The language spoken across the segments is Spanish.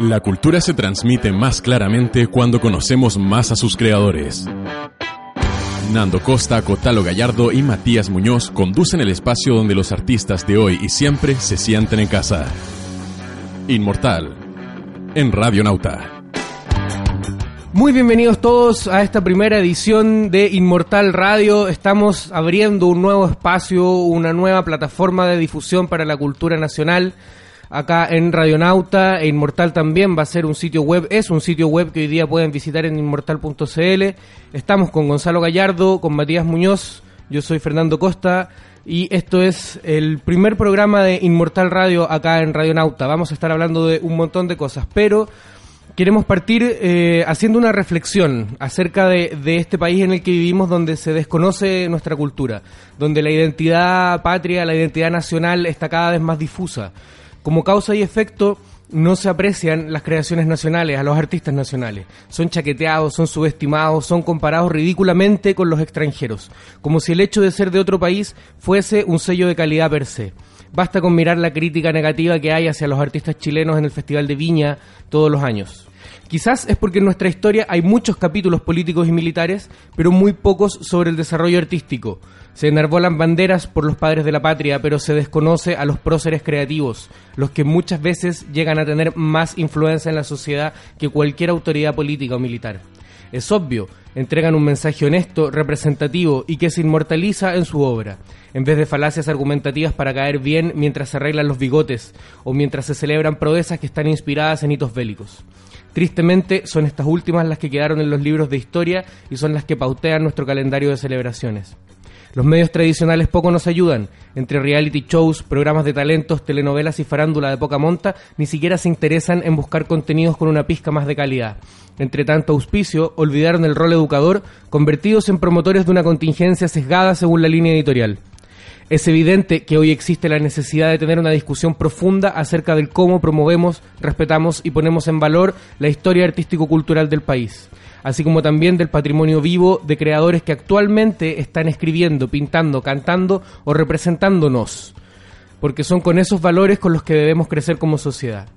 La cultura se transmite más claramente cuando conocemos más a sus creadores. Nando Costa, Cotalo Gallardo y Matías Muñoz conducen el espacio donde los artistas de hoy y siempre se sienten en casa. Inmortal, en Radio Nauta. Muy bienvenidos todos a esta primera edición de Inmortal Radio. Estamos abriendo un nuevo espacio, una nueva plataforma de difusión para la cultura nacional acá en Radionauta e Inmortal también va a ser un sitio web, es un sitio web que hoy día pueden visitar en inmortal.cl. Estamos con Gonzalo Gallardo, con Matías Muñoz, yo soy Fernando Costa y esto es el primer programa de Inmortal Radio acá en Radionauta. Vamos a estar hablando de un montón de cosas, pero queremos partir eh, haciendo una reflexión acerca de, de, este país en el que vivimos donde se desconoce nuestra cultura, donde la identidad patria, la identidad nacional está cada vez más difusa como causa y efecto no se aprecian las creaciones nacionales, a los artistas nacionales. Son chaqueteados, son subestimados, son comparados ridículamente con los extranjeros, como si el hecho de ser de otro país fuese un sello de calidad per se. Basta con mirar la crítica negativa que hay hacia los artistas chilenos en el Festival de Viña todos los años. Quizás es porque en nuestra historia hay muchos capítulos políticos y militares, pero muy pocos sobre el desarrollo artístico. Se enarbolan banderas por los padres de la patria, pero se desconoce a los próceres creativos, los que muchas veces llegan a tener más influencia en la sociedad que cualquier autoridad política o militar. Es obvio, entregan un mensaje honesto, representativo y que se inmortaliza en su obra, en vez de falacias argumentativas para caer bien mientras se arreglan los bigotes o mientras se celebran proezas que están inspiradas en hitos bélicos. Tristemente son estas últimas las que quedaron en los libros de historia y son las que pautean nuestro calendario de celebraciones. Los medios tradicionales poco nos ayudan. Entre reality shows, programas de talentos, telenovelas y farándula de poca monta, ni siquiera se interesan en buscar contenidos con una pizca más de calidad. Entre tanto auspicio, olvidaron el rol educador, convertidos en promotores de una contingencia sesgada según la línea editorial. Es evidente que hoy existe la necesidad de tener una discusión profunda acerca del cómo promovemos, respetamos y ponemos en valor la historia artístico-cultural del país así como también del patrimonio vivo de creadores que actualmente están escribiendo, pintando, cantando o representándonos, porque son con esos valores con los que debemos crecer como sociedad.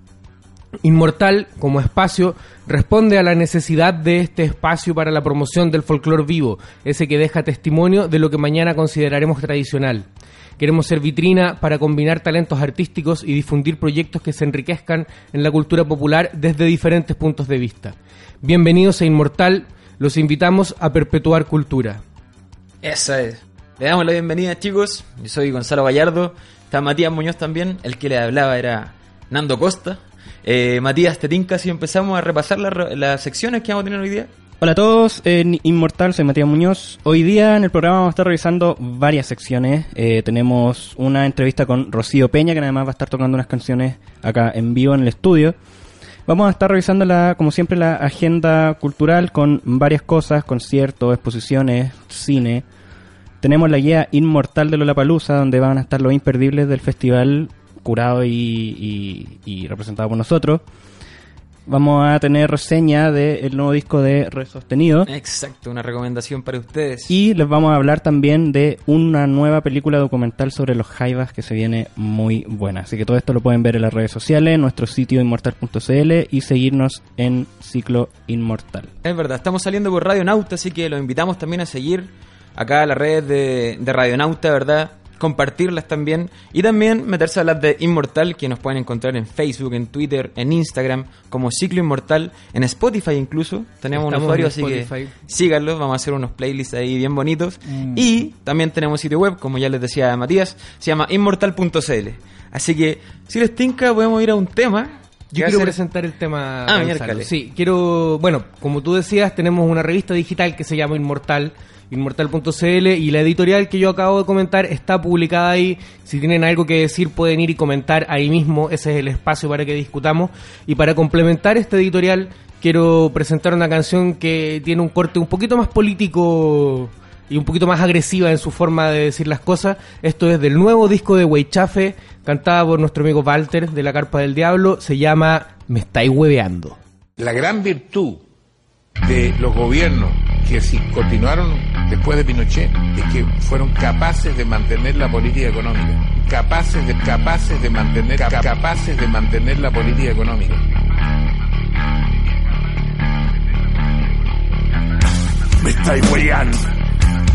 Inmortal, como espacio, responde a la necesidad de este espacio para la promoción del folclore vivo, ese que deja testimonio de lo que mañana consideraremos tradicional. Queremos ser vitrina para combinar talentos artísticos y difundir proyectos que se enriquezcan en la cultura popular desde diferentes puntos de vista. Bienvenidos a Inmortal, los invitamos a perpetuar cultura. Esa es. Le damos la bienvenida chicos, yo soy Gonzalo Gallardo, está Matías Muñoz también, el que le hablaba era Nando Costa. Eh, Matías, te tinca si empezamos a repasar las secciones que vamos a tener hoy día. Hola a todos, en Inmortal soy Matías Muñoz. Hoy día en el programa vamos a estar revisando varias secciones. Eh, tenemos una entrevista con Rocío Peña, que además va a estar tocando unas canciones acá en vivo en el estudio. Vamos a estar revisando, la, como siempre, la agenda cultural con varias cosas, conciertos, exposiciones, cine. Tenemos la guía Inmortal de Lollapalooza, donde van a estar los imperdibles del festival, curado y, y representado por nosotros vamos a tener reseña del nuevo disco de Red Sostenido. Exacto, una recomendación para ustedes. Y les vamos a hablar también de una nueva película documental sobre los jaivas que se viene muy buena. Así que todo esto lo pueden ver en las redes sociales, en nuestro sitio inmortal.cl y seguirnos en Ciclo Inmortal. Es verdad, estamos saliendo por Radio Nauta, así que los invitamos también a seguir acá las redes de, de Radio Nauta, ¿verdad? Compartirlas también y también meterse a las de Inmortal que nos pueden encontrar en Facebook, en Twitter, en Instagram como Ciclo Inmortal, en Spotify incluso. Tenemos un usuario, así que síganlo, vamos a hacer unos playlists ahí bien bonitos. Mm. Y también tenemos sitio web, como ya les decía Matías, se llama inmortal.cl. Así que si les tinca podemos ir a un tema yo quiero presentar el tema. Ah, Sí, quiero. Bueno, como tú decías, tenemos una revista digital que se llama Inmortal inmortal.cl y la editorial que yo acabo de comentar está publicada ahí. Si tienen algo que decir pueden ir y comentar ahí mismo, ese es el espacio para que discutamos. Y para complementar este editorial quiero presentar una canción que tiene un corte un poquito más político y un poquito más agresiva en su forma de decir las cosas. Esto es del nuevo disco de Weichafe, cantada por nuestro amigo Walter de la Carpa del Diablo, se llama Me estáis hueveando. La gran virtud de los gobiernos que si continuaron después de Pinochet es que fueron capaces de mantener la política económica, capaces de capaces de mantener capaces de mantener la política económica. Me estáis huellando,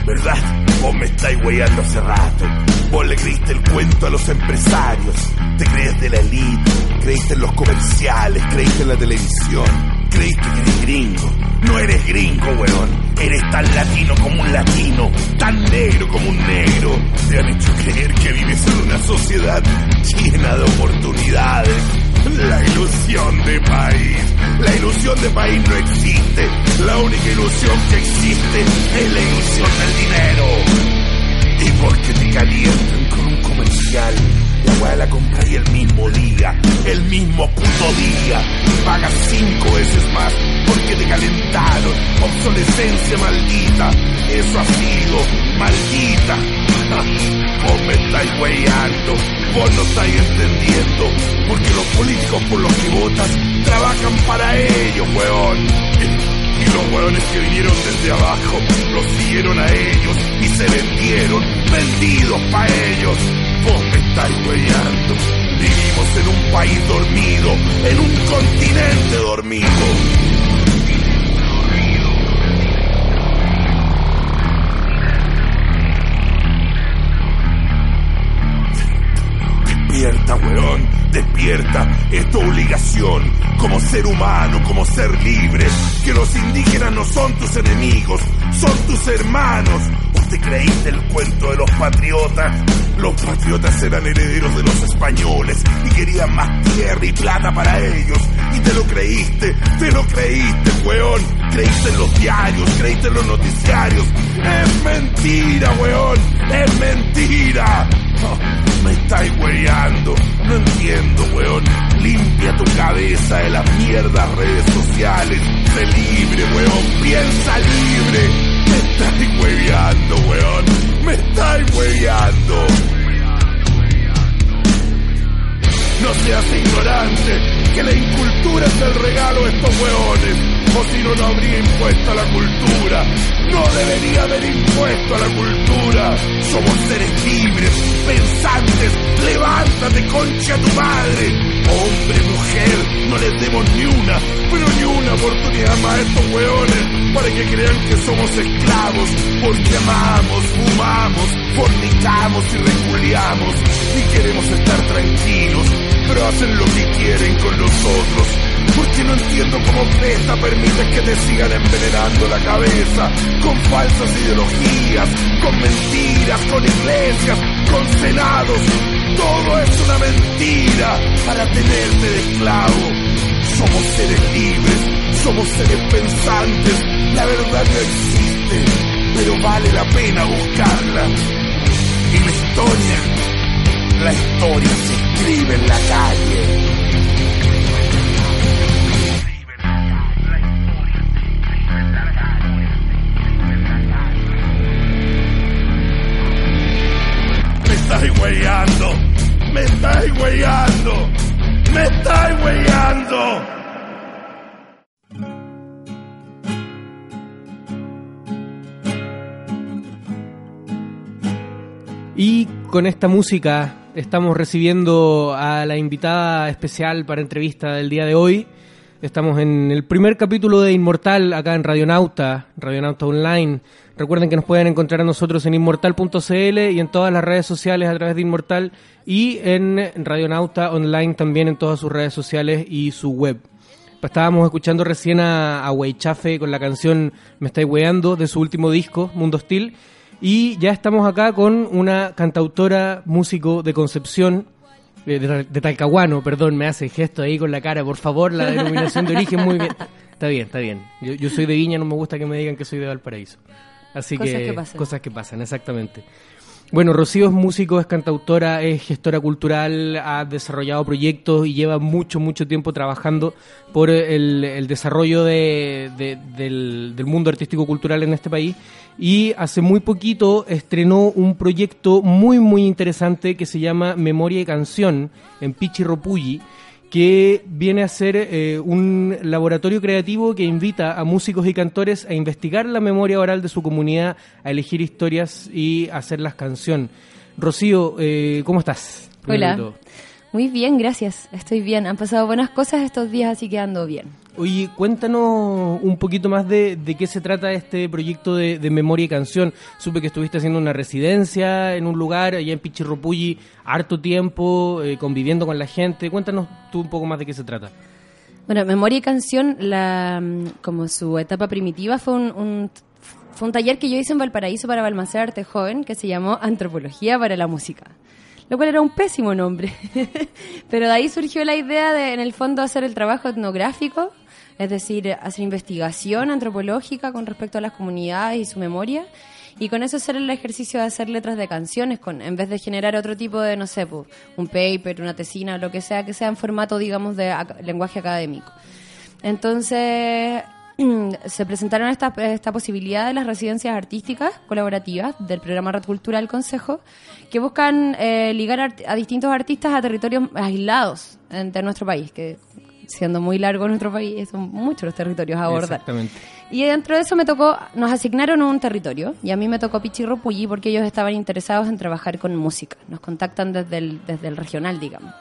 ¿verdad? Me estáis weyando hace rato. Vos le creíste el cuento a los empresarios. Te crees de la elite, creíste en los comerciales, creíste en la televisión. Creíste que eres gringo. No eres gringo, weón. Eres tan latino como un latino, tan negro como un negro. Te han hecho creer que vives en una sociedad llena de oportunidades. La ilusión de país. La ilusión de país no existe. La única ilusión que existe es la ilusión del dinero. Y porque te calientan con un comercial, la weá la compráis el mismo día, el mismo puto día. Pagas cinco veces más porque te calentaron. Obsolescencia maldita. Eso ha sido maldita. Vos me estáis weyando, vos no estáis entendiendo, porque los políticos por los que votas trabajan para ellos, weón. Y los hueones que vinieron desde abajo los siguieron a ellos y se vendieron, vendidos para ellos. Vos me estáis huellando. Vivimos en un país dormido, en un continente dormido. Despierta, weón, despierta. Es tu obligación como ser humano, como ser libre. Que los indígenas no son tus enemigos, son tus hermanos. ¿Vos te creíste el cuento de los patriotas? Los patriotas eran herederos de los españoles y querían más tierra y plata para ellos. Y te lo creíste, te lo creíste, weón. Creíste en los diarios, creíste en los noticiarios. Es mentira, weón, es mentira. Me estáis weyando, no entiendo, weón. Limpia tu cabeza de las mierdas redes sociales. Sé libre, weón, piensa libre. Me estáis hueveando, weón. Me estáis hueveando. No seas ignorante, que la incultura es el regalo de estos hueones. O si no, no habría impuesto a la cultura. No debería haber impuesto a la cultura. Somos seres libres, pensantes. Levántate, concha tu madre. Hombre, mujer, no les demos ni una, pero ni una oportunidad más a estos hueones para que crean que somos esclavos. Porque amamos, fumamos, fornicamos y reculeamos. Y queremos estar tranquilos, pero hacen lo que quieren con nosotros. Porque no entiendo cómo Cresta permite que te sigan envenenando la cabeza con falsas ideologías, con mentiras, con iglesias, con senados. Todo es una mentira para tenerte de esclavo. Somos seres libres, somos seres pensantes. La verdad no existe, pero vale la pena buscarla. Y la historia, la historia se escribe en la calle. Estáis weyando, me estáis weyando, me estáis weyando. Y con esta música estamos recibiendo a la invitada especial para entrevista del día de hoy. Estamos en el primer capítulo de Inmortal acá en Radionauta, Radionauta Online. Recuerden que nos pueden encontrar a nosotros en inmortal.cl y en todas las redes sociales a través de Inmortal y en Radionauta Online también en todas sus redes sociales y su web. Estábamos escuchando recién a, a Weichafe con la canción Me estáis weando de su último disco, Mundo Hostil. Y ya estamos acá con una cantautora, músico de Concepción, eh, de, de Talcahuano, perdón, me hace gesto ahí con la cara, por favor, la denominación de origen, muy bien. Está bien, está bien. Yo, yo soy de Viña, no me gusta que me digan que soy de Valparaíso. Así Cosas que, que pasan. cosas que pasan, exactamente. Bueno, Rocío es músico, es cantautora, es gestora cultural, ha desarrollado proyectos y lleva mucho, mucho tiempo trabajando por el, desarrollo de- de- del, del mundo artístico-cultural en este país. Y hace muy poquito estrenó un proyecto muy, muy interesante que se llama Memoria y Canción en Pichirropulli que viene a ser eh, un laboratorio creativo que invita a músicos y cantores a investigar la memoria oral de su comunidad, a elegir historias y hacerlas canción. Rocío, eh, ¿cómo estás? Hola. Muy bien, gracias. Estoy bien. Han pasado buenas cosas estos días, así que ando bien. Oye, cuéntanos un poquito más de, de qué se trata este proyecto de, de, memoria y canción. Supe que estuviste haciendo una residencia en un lugar allá en Pichirropulli, harto tiempo, eh, conviviendo con la gente. Cuéntanos tú un poco más de qué se trata. Bueno, memoria y canción, la, como su etapa primitiva, fue un, un fue un taller que yo hice en Valparaíso para Balmaceda Arte Joven que se llamó Antropología para la Música lo cual era un pésimo nombre. Pero de ahí surgió la idea de, en el fondo, hacer el trabajo etnográfico, es decir, hacer investigación antropológica con respecto a las comunidades y su memoria, y con eso hacer el ejercicio de hacer letras de canciones, con, en vez de generar otro tipo de, no sé, pues, un paper, una tesina, lo que sea, que sea en formato, digamos, de lenguaje académico. Entonces, se presentaron esta, esta posibilidad de las residencias artísticas colaborativas del programa Red Cultural Consejo, que buscan eh, ligar a distintos artistas a territorios aislados de nuestro país, que siendo muy largo nuestro país, son muchos los territorios a abordar. Exactamente. Y dentro de eso me tocó, nos asignaron un territorio, y a mí me tocó Pichirropulli porque ellos estaban interesados en trabajar con música. Nos contactan desde el, desde el regional, digamos,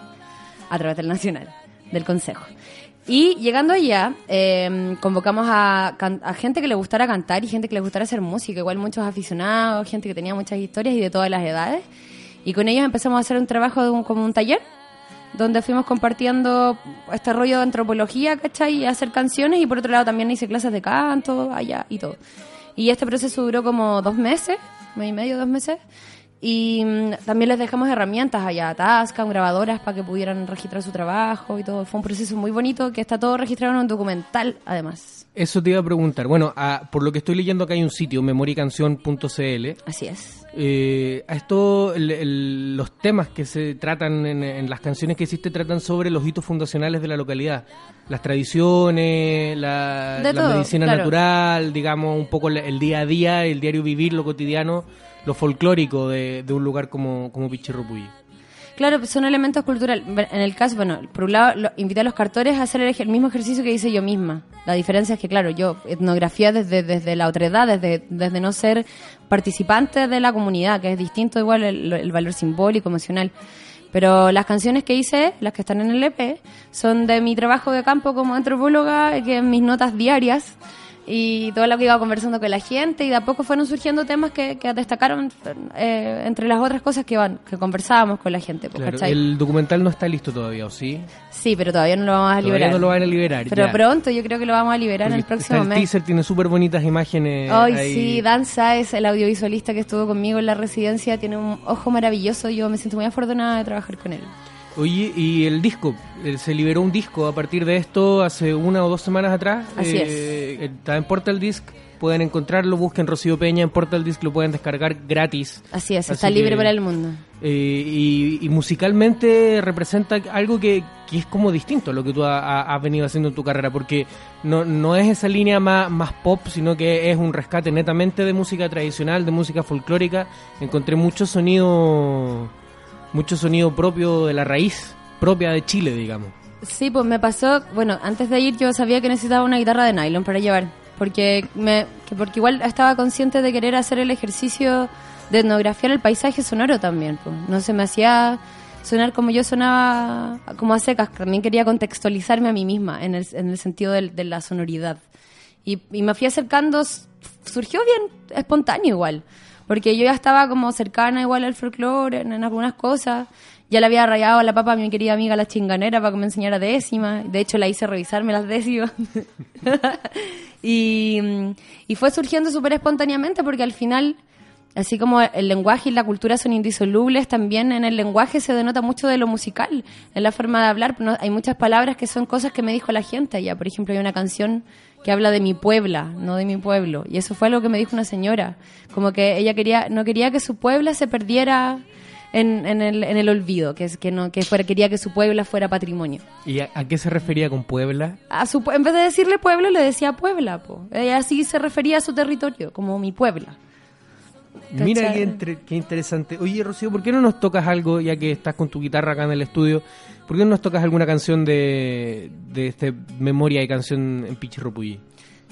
a través del nacional, del consejo. Y llegando allá, eh, convocamos a, a, gente que le gustara cantar y gente que le gustara hacer música, igual muchos aficionados, gente que tenía muchas historias y de todas las edades. Y con ellos empezamos a hacer un trabajo de un, como un taller, donde fuimos compartiendo este rollo de antropología, ¿cachai? Y hacer canciones y por otro lado también hice clases de canto allá y todo. Y este proceso duró como dos meses, mes y medio, dos meses. Y mm, también les dejamos herramientas allá, Tascam, grabadoras para que pudieran registrar su trabajo y todo. Fue un proceso muy bonito que está todo registrado en un documental, además. Eso te iba a preguntar. Bueno, por lo que estoy leyendo acá hay un sitio, memoricanción.cl. Así es. Eh, a esto, los temas que se tratan en, las canciones que hiciste tratan sobre los hitos fundacionales de la localidad. Las tradiciones, la, medicina natural, digamos, un poco el día a día, el diario vivir, lo cotidiano lo folclórico de, de un lugar como, como Pichirropulli. Claro, pues son elementos culturales. En el caso, bueno, por un lado, lo, invité a los cartores a hacer el, mismo ejercicio que hice yo misma. La diferencia es que, claro, yo etnografía desde, desde la otredad, desde, desde no ser participante de la comunidad, que es distinto igual el, el valor simbólico, emocional. Pero las canciones que hice, las que están en el EP, son de mi trabajo de campo como antropóloga, que en mis notas diarias y todo lo que iba conversando con la gente y de a poco fueron surgiendo temas que, que destacaron eh, entre las otras cosas que van que conversábamos con la gente. Pues, el documental no está listo todavía, ¿o sí? Sí, pero todavía no lo vamos a todavía liberar. no lo van a liberar. Pero pronto yo creo que lo vamos a liberar en el próximo el mes. El teaser tiene súper bonitas imágenes. Ay, sí, Danza es el audiovisualista que estuvo conmigo en la residencia, tiene un ojo maravilloso, yo me siento muy afortunada de trabajar con él. Oye, y el disco, eh, se liberó un disco a partir de esto hace una o dos semanas atrás. Así eh, Está en Portal Disc, pueden encontrarlo, busquen Rocío Peña en Portal Disc, lo pueden descargar gratis. Así es, está libre para el mundo. Eh, y, musicalmente representa algo que, que, es como distinto a lo que tú has venido haciendo en tu carrera, porque no, no es esa línea más, más pop, sino que es un rescate netamente de música tradicional, de música folclórica. Encontré mucho sonido mucho sonido propio de la raíz propia de Chile, digamos. Sí, pues me pasó, bueno, antes de ir yo sabía que necesitaba una guitarra de nylon para llevar, porque me porque igual estaba consciente de querer hacer el ejercicio de etnografiar el paisaje sonoro también, pues. No se me hacía sonar como yo sonaba, como a secas, también quería contextualizarme a mí misma en el, en el sentido de, de la sonoridad. Y, y me fui acercando, surgió bien espontáneo igual porque yo ya estaba como cercana igual al folclore en, algunas cosas. Ya le había rayado a la papa a mi querida amiga la chinganera para que me enseñara décima. De hecho, la hice revisarme las décimas. y, y fue surgiendo súper espontáneamente porque al final Así como el lenguaje y la cultura son indisolubles, también en el lenguaje se denota mucho de lo musical, en la forma de hablar. hay muchas palabras que son cosas que me dijo la gente. Ya, por ejemplo, hay una canción que habla de mi puebla, no de mi pueblo. Y eso fue algo que me dijo una señora. Como que ella quería, no quería que su puebla se perdiera en, el, en el olvido, que, es, que, no, que fuera, quería que su puebla fuera patrimonio. ¿Y a, qué se refería con puebla? A su, en vez de decirle pueblo, le decía puebla. Po. Ella así se refería a su territorio, como mi puebla. Mira qué, qué, interesante. Oye, Rocío, ¿por qué no nos tocas algo, ya que estás con tu guitarra acá en el estudio? ¿Por qué no nos tocas alguna canción de, de este memoria y canción en Pichirropulli?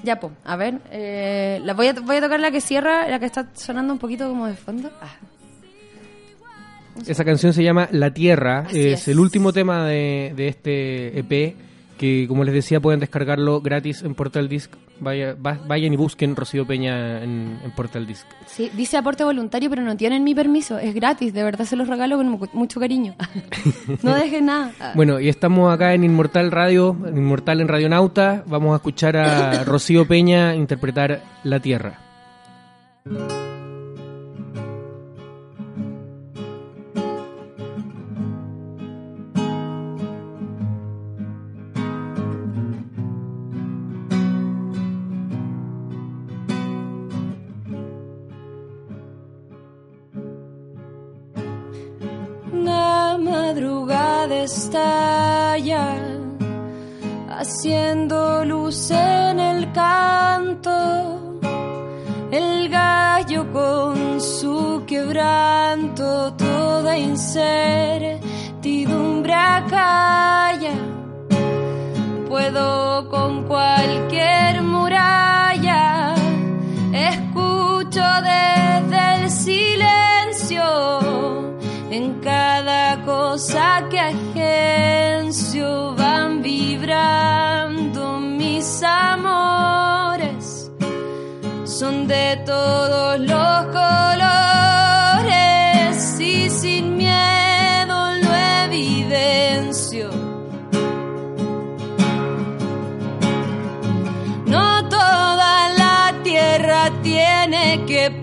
Ya, pues, a ver, eh, la voy, a, voy a tocar la que cierra, la que está sonando un poquito como de fondo. Ah. Esa canción se llama La Tierra. Es, es. el último tema de, de este EP. Que como les decía, pueden descargarlo gratis en Portal Disc. Vaya, va- vayan y busquen Rocío Peña en, en Portal Disc. Sí, dice aporte voluntario, pero no tienen mi permiso. Es gratis, de verdad se los regalo con mu- mucho cariño. no dejen nada. Bueno, y estamos acá en Inmortal Radio, en Inmortal en Radionauta. Vamos a escuchar a Rocío Peña interpretar La Tierra. Estalla, haciendo luz en el canto. El gallo con su quebranto, toda incertidumbre acalla. Puedo con cualquier muralla, escucho desde el silencio en cada cosa que agencio van vibrando mis amores. Son de todos los colores y sin miedo lo evidencio. No toda la tierra tiene que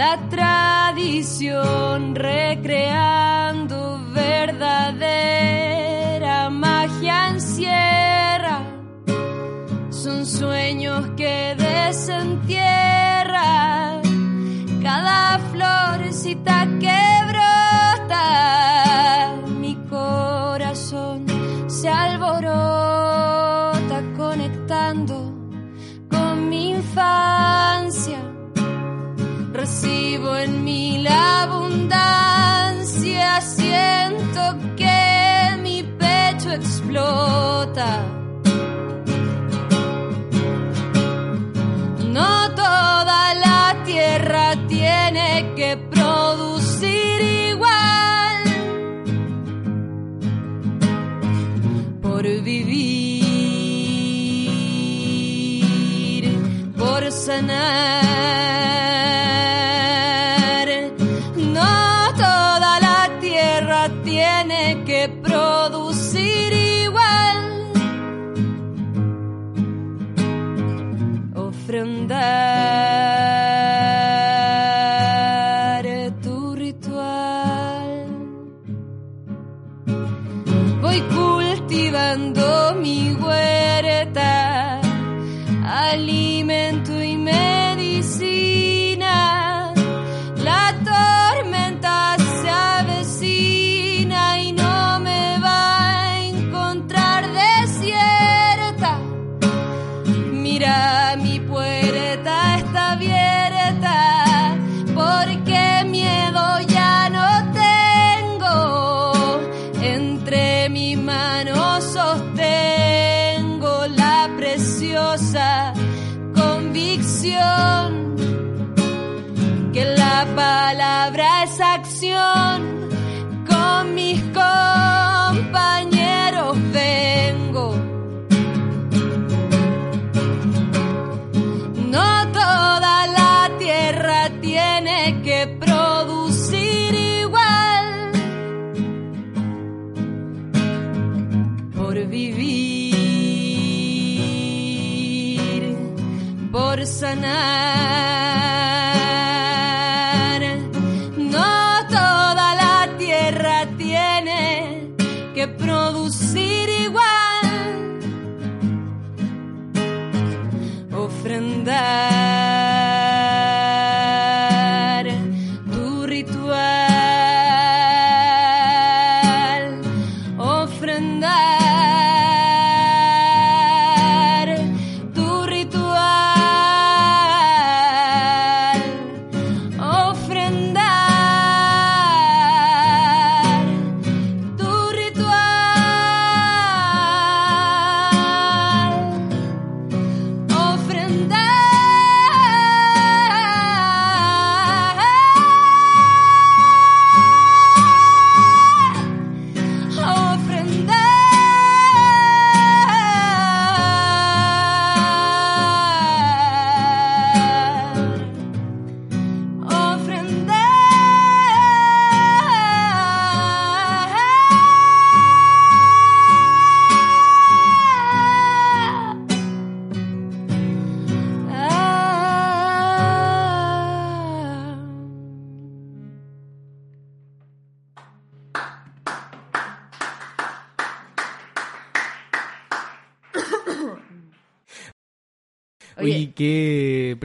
la tradición, recreando verdadera magia encierra. Son sueños que No toda la tierra tiene que producir igual por vivir, por sanar.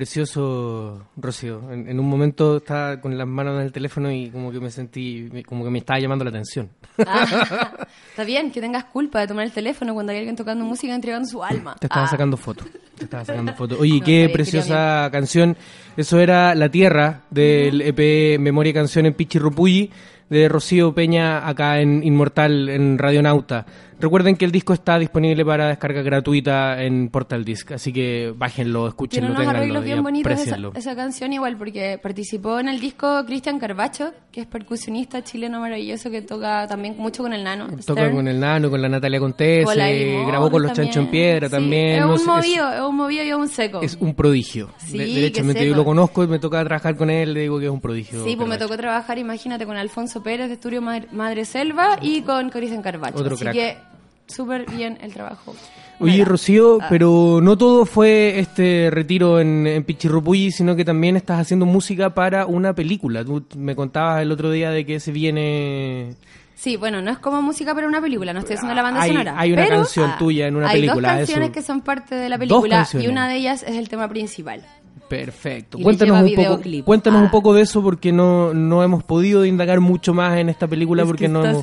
Precioso, Rocío. En, en un momento estaba con las manos en el teléfono y como que me sentí, como que me estaba llamando la atención. ah, está bien que tengas culpa de tomar el teléfono cuando hay alguien tocando música y entregando su alma. Te estaba Ah. sacando fotos. Te estaba sacando fotos. Oye, No, qué preciosa canción. Eso era La Tierra del EP Memoria y Canción en Pichirrupulli de Rocío Peña acá en Inmortal en Radionauta. Recuerden que el disco está disponible para descarga gratuita en Portal Disc, así que bájenlo, Tiene escúchenlo, unos ténganlo arreglos bien bonitos esa, esa canción igual porque participó en el disco Cristian Carbacho, que es percusionista chileno maravilloso que toca también mucho con el nano. Toca Stern. con el Nano, con la Natalia Contese, Con la Limón grabó con los. Chancho en Piedra Sí, también. Es un movido, es un movido y es un seco. Es un prodigio. Sí, De- derechamente, yo lo conozco y me toca trabajar con él, le digo que es un prodigio. Sí, pues me tocó trabajar, imagínate, con Alfonso Pérez de Estudio Madre, Madre Selva y con Cristian Carbacho. Otro Así crack. que súper bien el trabajo. Oye, Mira. Rocío, Ah. pero no todo fue este retiro en, en Pichirrupulli, sino que también estás haciendo música para una película. Tú me contabas el otro día de que se viene... Sí, bueno, no es como música para una película, no estoy haciendo la banda Hay- sonora. hay una pero, canción ah, tuya en una hay película, dos canciones eso. que son parte de la película y una de ellas es el tema principal. Perfecto. Y Cuéntanos un poco, cuéntanos un poco de eso porque no, no hemos podido indagar mucho más en esta película Es porque que no hemos-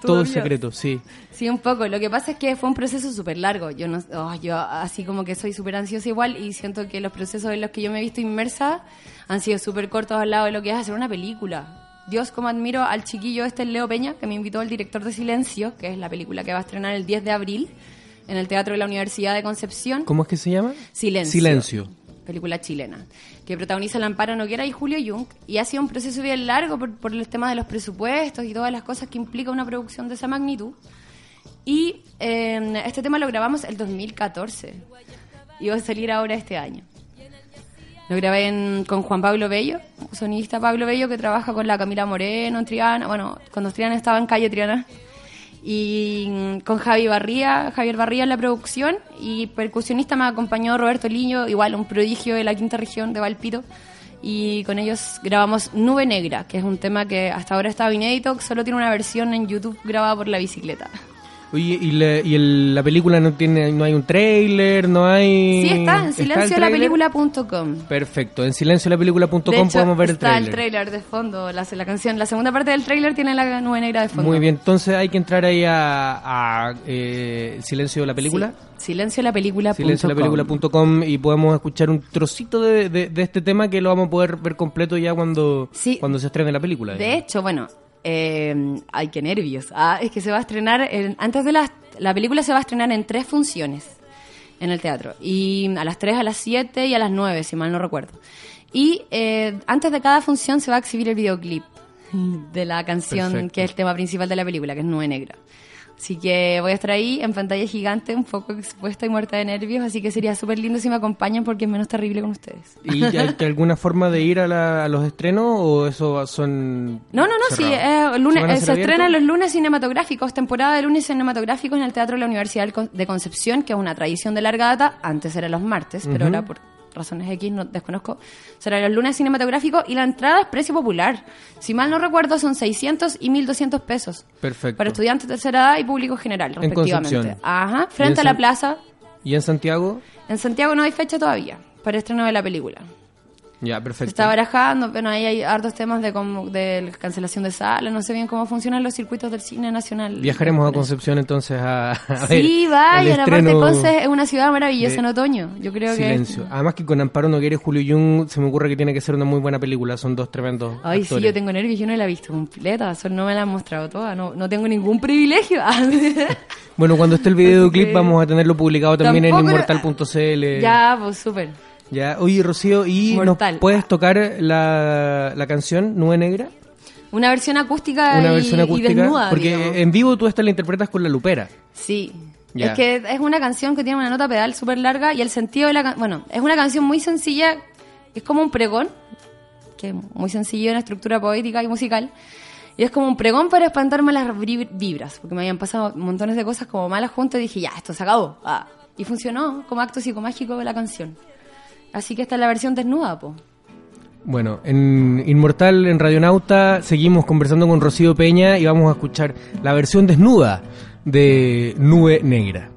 todo es secreto, sí. Sí, un poco. Lo que pasa es que fue un proceso súper largo. Yo no, oh, yo así como que soy súper ansiosa igual y siento que los procesos en los que yo me he visto inmersa han sido súper cortos al lado de lo que es hacer una película. Dios, como admiro al chiquillo este, Leo Peña, que me invitó el director de Silencio, que es la película que va a estrenar el 10 de abril en el Teatro de la Universidad de Concepción. ¿Cómo es que se llama? Silencio. Silencio. Película chilena. Que protagoniza el Amparo Noguera y Julio Jung. Y ha sido un proceso bien largo por, por el tema de los presupuestos y todas las cosas que implica una producción de esa magnitud. Y eh, este tema lo grabamos el 2014. Y va a salir ahora este año. Lo grabé en- con Juan Pablo Bello, un sonidista Pablo Bello que trabaja con la Camila Moreno en Triana. Bueno, cuando Triana estaba en calle Triana. Y mm, con Javi Barría, Javier Barría en la producción. Y percusionista me acompañó Roberto Liño, igual un prodigio de la quinta región de Valpito. Y con ellos grabamos Nube Negra, que es un tema que hasta ahora estaba inédito, solo tiene una versión en YouTube grabada por la bicicleta. Oye, ¿y, la, y el- la película no tiene no hay un trailer, no hay... Sí, está en el silenciolapelícula.com. Perfecto, en silenciolapelícula.com podemos ver el está el trailer. trailer de fondo, la, la canción. La segunda parte del trailer tiene la nube negra de fondo. Muy bien, entonces hay que entrar ahí a, a, eh, Silencio de la película. Sí. Silenciolapelícula.com. silenciolapelícula.com y podemos escuchar un trocito de, de- de este tema que lo vamos a poder ver completo ya cuando, Sí. cuando se estrene la película. De digamos. hecho, bueno, eh, ay, qué nervios. Ah, es que se va a estrenar, en- antes de las, la película se va a estrenar en tres funciones en el teatro. Y a las 3, a las 7 y a las 9, si mal no recuerdo. Y eh, antes de cada función se va a exhibir el videoclip de la canción Perfecto. que es el tema principal de la película, que es Nube Negra. Así que voy a estar ahí en pantalla gigante, un poco expuesta y muerta de nervios, así que sería súper lindo si me acompañan porque es menos terrible con ustedes. ¿Y hay alguna forma de ir a, la- a los estrenos o eso son No, no, no, sí, eh, lunes, ¿Se eh, se estrenan los lunes cinematográficos, temporada de lunes cinematográficos en el Teatro de la Universidad de Concepción, que es una tradición de larga data, antes era los martes, pero ahora por razones X no desconozco, será los lunes cinematográficos y la entrada es precio popular. Si mal no recuerdo son 600 y 1200 pesos. Perfecto. Para estudiantes de tercera edad y público general, respectivamente. Concepción. Ajá, ¿Y frente en a la plaza. ¿Y en Santiago? En Santiago no hay fecha todavía para estreno de la película. Ya, Se está barajando, bueno, ahí hay hartos temas de, de cancelación de salas, no sé bien cómo funcionan los circuitos del cine nacional. Viajaremos a Concepción entonces a, a Sí, el vayan, aparte Conce es una ciudad maravillosa en otoño. Yo creo Silencio. Además que con Amparo Noguera y Julio Jung se me ocurre que tiene que ser una muy buena película. Son dos tremendos que... Ay, sí, yo tengo nervios, yo no la he visto completa, no me la han mostrado toda, no, no tengo ningún privilegio. Bueno, cuando esté el videoclip que- vamos a tenerlo publicado también Tampoco- en inmortal.cl. ya, pues súper. Ya. Oye, Rocío, ¿y Mortal. nos puedes tocar la, la canción Nube Negra? Una versión acústica, Una y, versión y acústica. desnuda, porque digamos. en vivo tú esta la interpretas con la lupera. Sí. Es que es una canción que tiene una nota pedal súper larga y el sentido de la. Bueno, es una canción muy sencilla, es como un pregón, que es muy sencillo en estructura poética y musical. Y es como un pregón para espantarme las vibr- vibras, porque me habían pasado montones de cosas como malas juntas y dije, ya, esto se acabó. Ah. Y funcionó como acto psicomágico de la canción. Así que esta es la versión desnuda, po. Bueno, en Inmortal, en Radionauta, seguimos conversando con Rocío Peña y vamos a escuchar la versión desnuda de Nube Negra.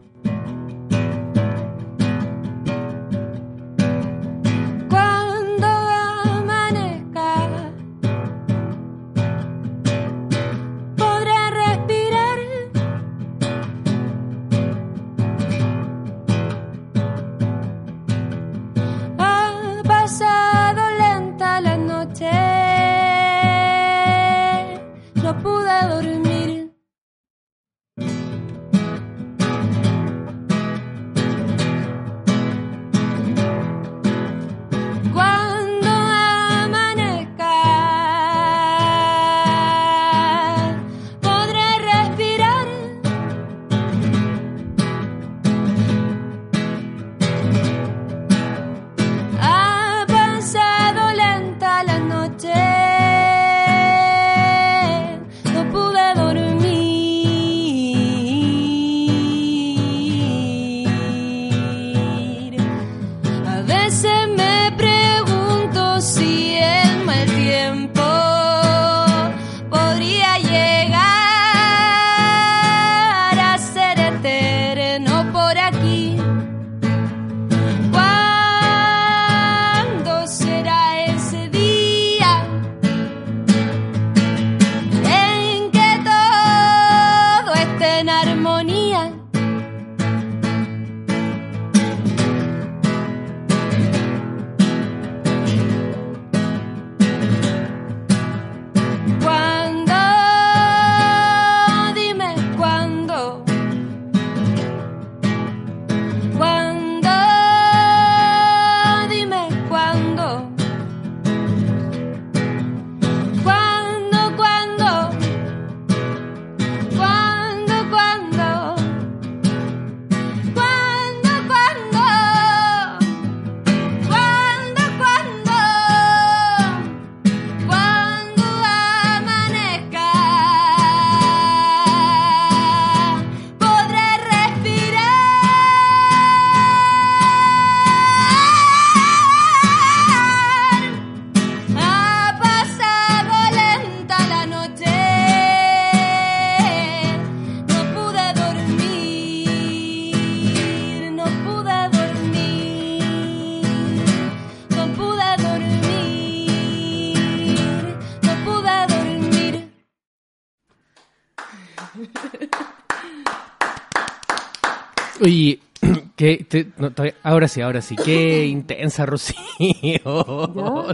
Oye, que te- no, ahora sí, ahora sí. Qué intensa, Rocío.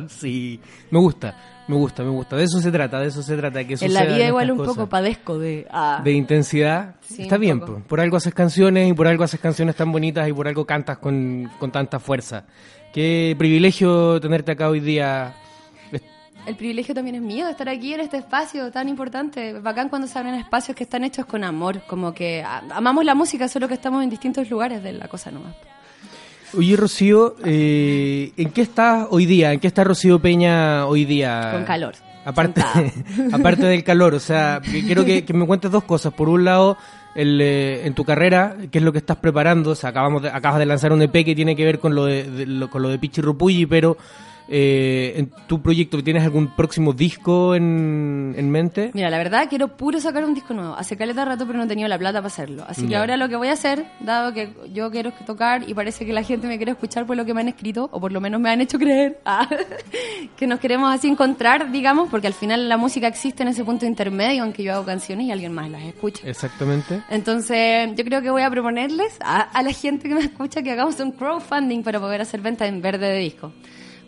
Sí, me gusta, me gusta, me gusta. De eso se trata, de eso se trata. Que En la vida igual un cosas. poco padezco de... ah, de intensidad. Sí, Está bien, poco. po. por algo haces canciones y por algo haces canciones tan bonitas y por algo cantas con, con tanta fuerza. Qué privilegio tenerte acá hoy día. El privilegio también es mío de estar aquí en este espacio tan importante. Bacán cuando se abren espacios que están hechos con amor, como que amamos la música, solo que estamos en distintos lugares de la cosa nomás. Oye, Rocío, eh, ¿en qué estás hoy día? ¿En qué está Rocío Peña hoy día? Con calor. Aparte, aparte del calor, o sea, quiero que, que me cuentes dos cosas. Por un lado, el, eh, en tu carrera, ¿qué es lo que estás preparando? O sea, acabamos de, acabas de lanzar un EP que tiene que ver con lo de, de- lo- con lo de Pichi Rupulli, pero eh, en tu proyecto. ¿Tienes algún próximo disco en, en mente? Mira, la verdad quiero puro sacar un disco nuevo. Hace caleta rato, pero no he tenido la plata para hacerlo. Así que ahora lo que voy a hacer, dado que yo quiero tocar y parece que la gente me quiere escuchar por lo que me han escrito, o por lo menos me han hecho creer, ah, que nos queremos así encontrar, digamos, porque al final la música existe en ese punto intermedio en que yo hago canciones y alguien más las escucha. Exactamente. Entonces, yo creo que voy a proponerles a, a la gente que me escucha que hagamos un crowdfunding para poder hacer venta en verde de disco.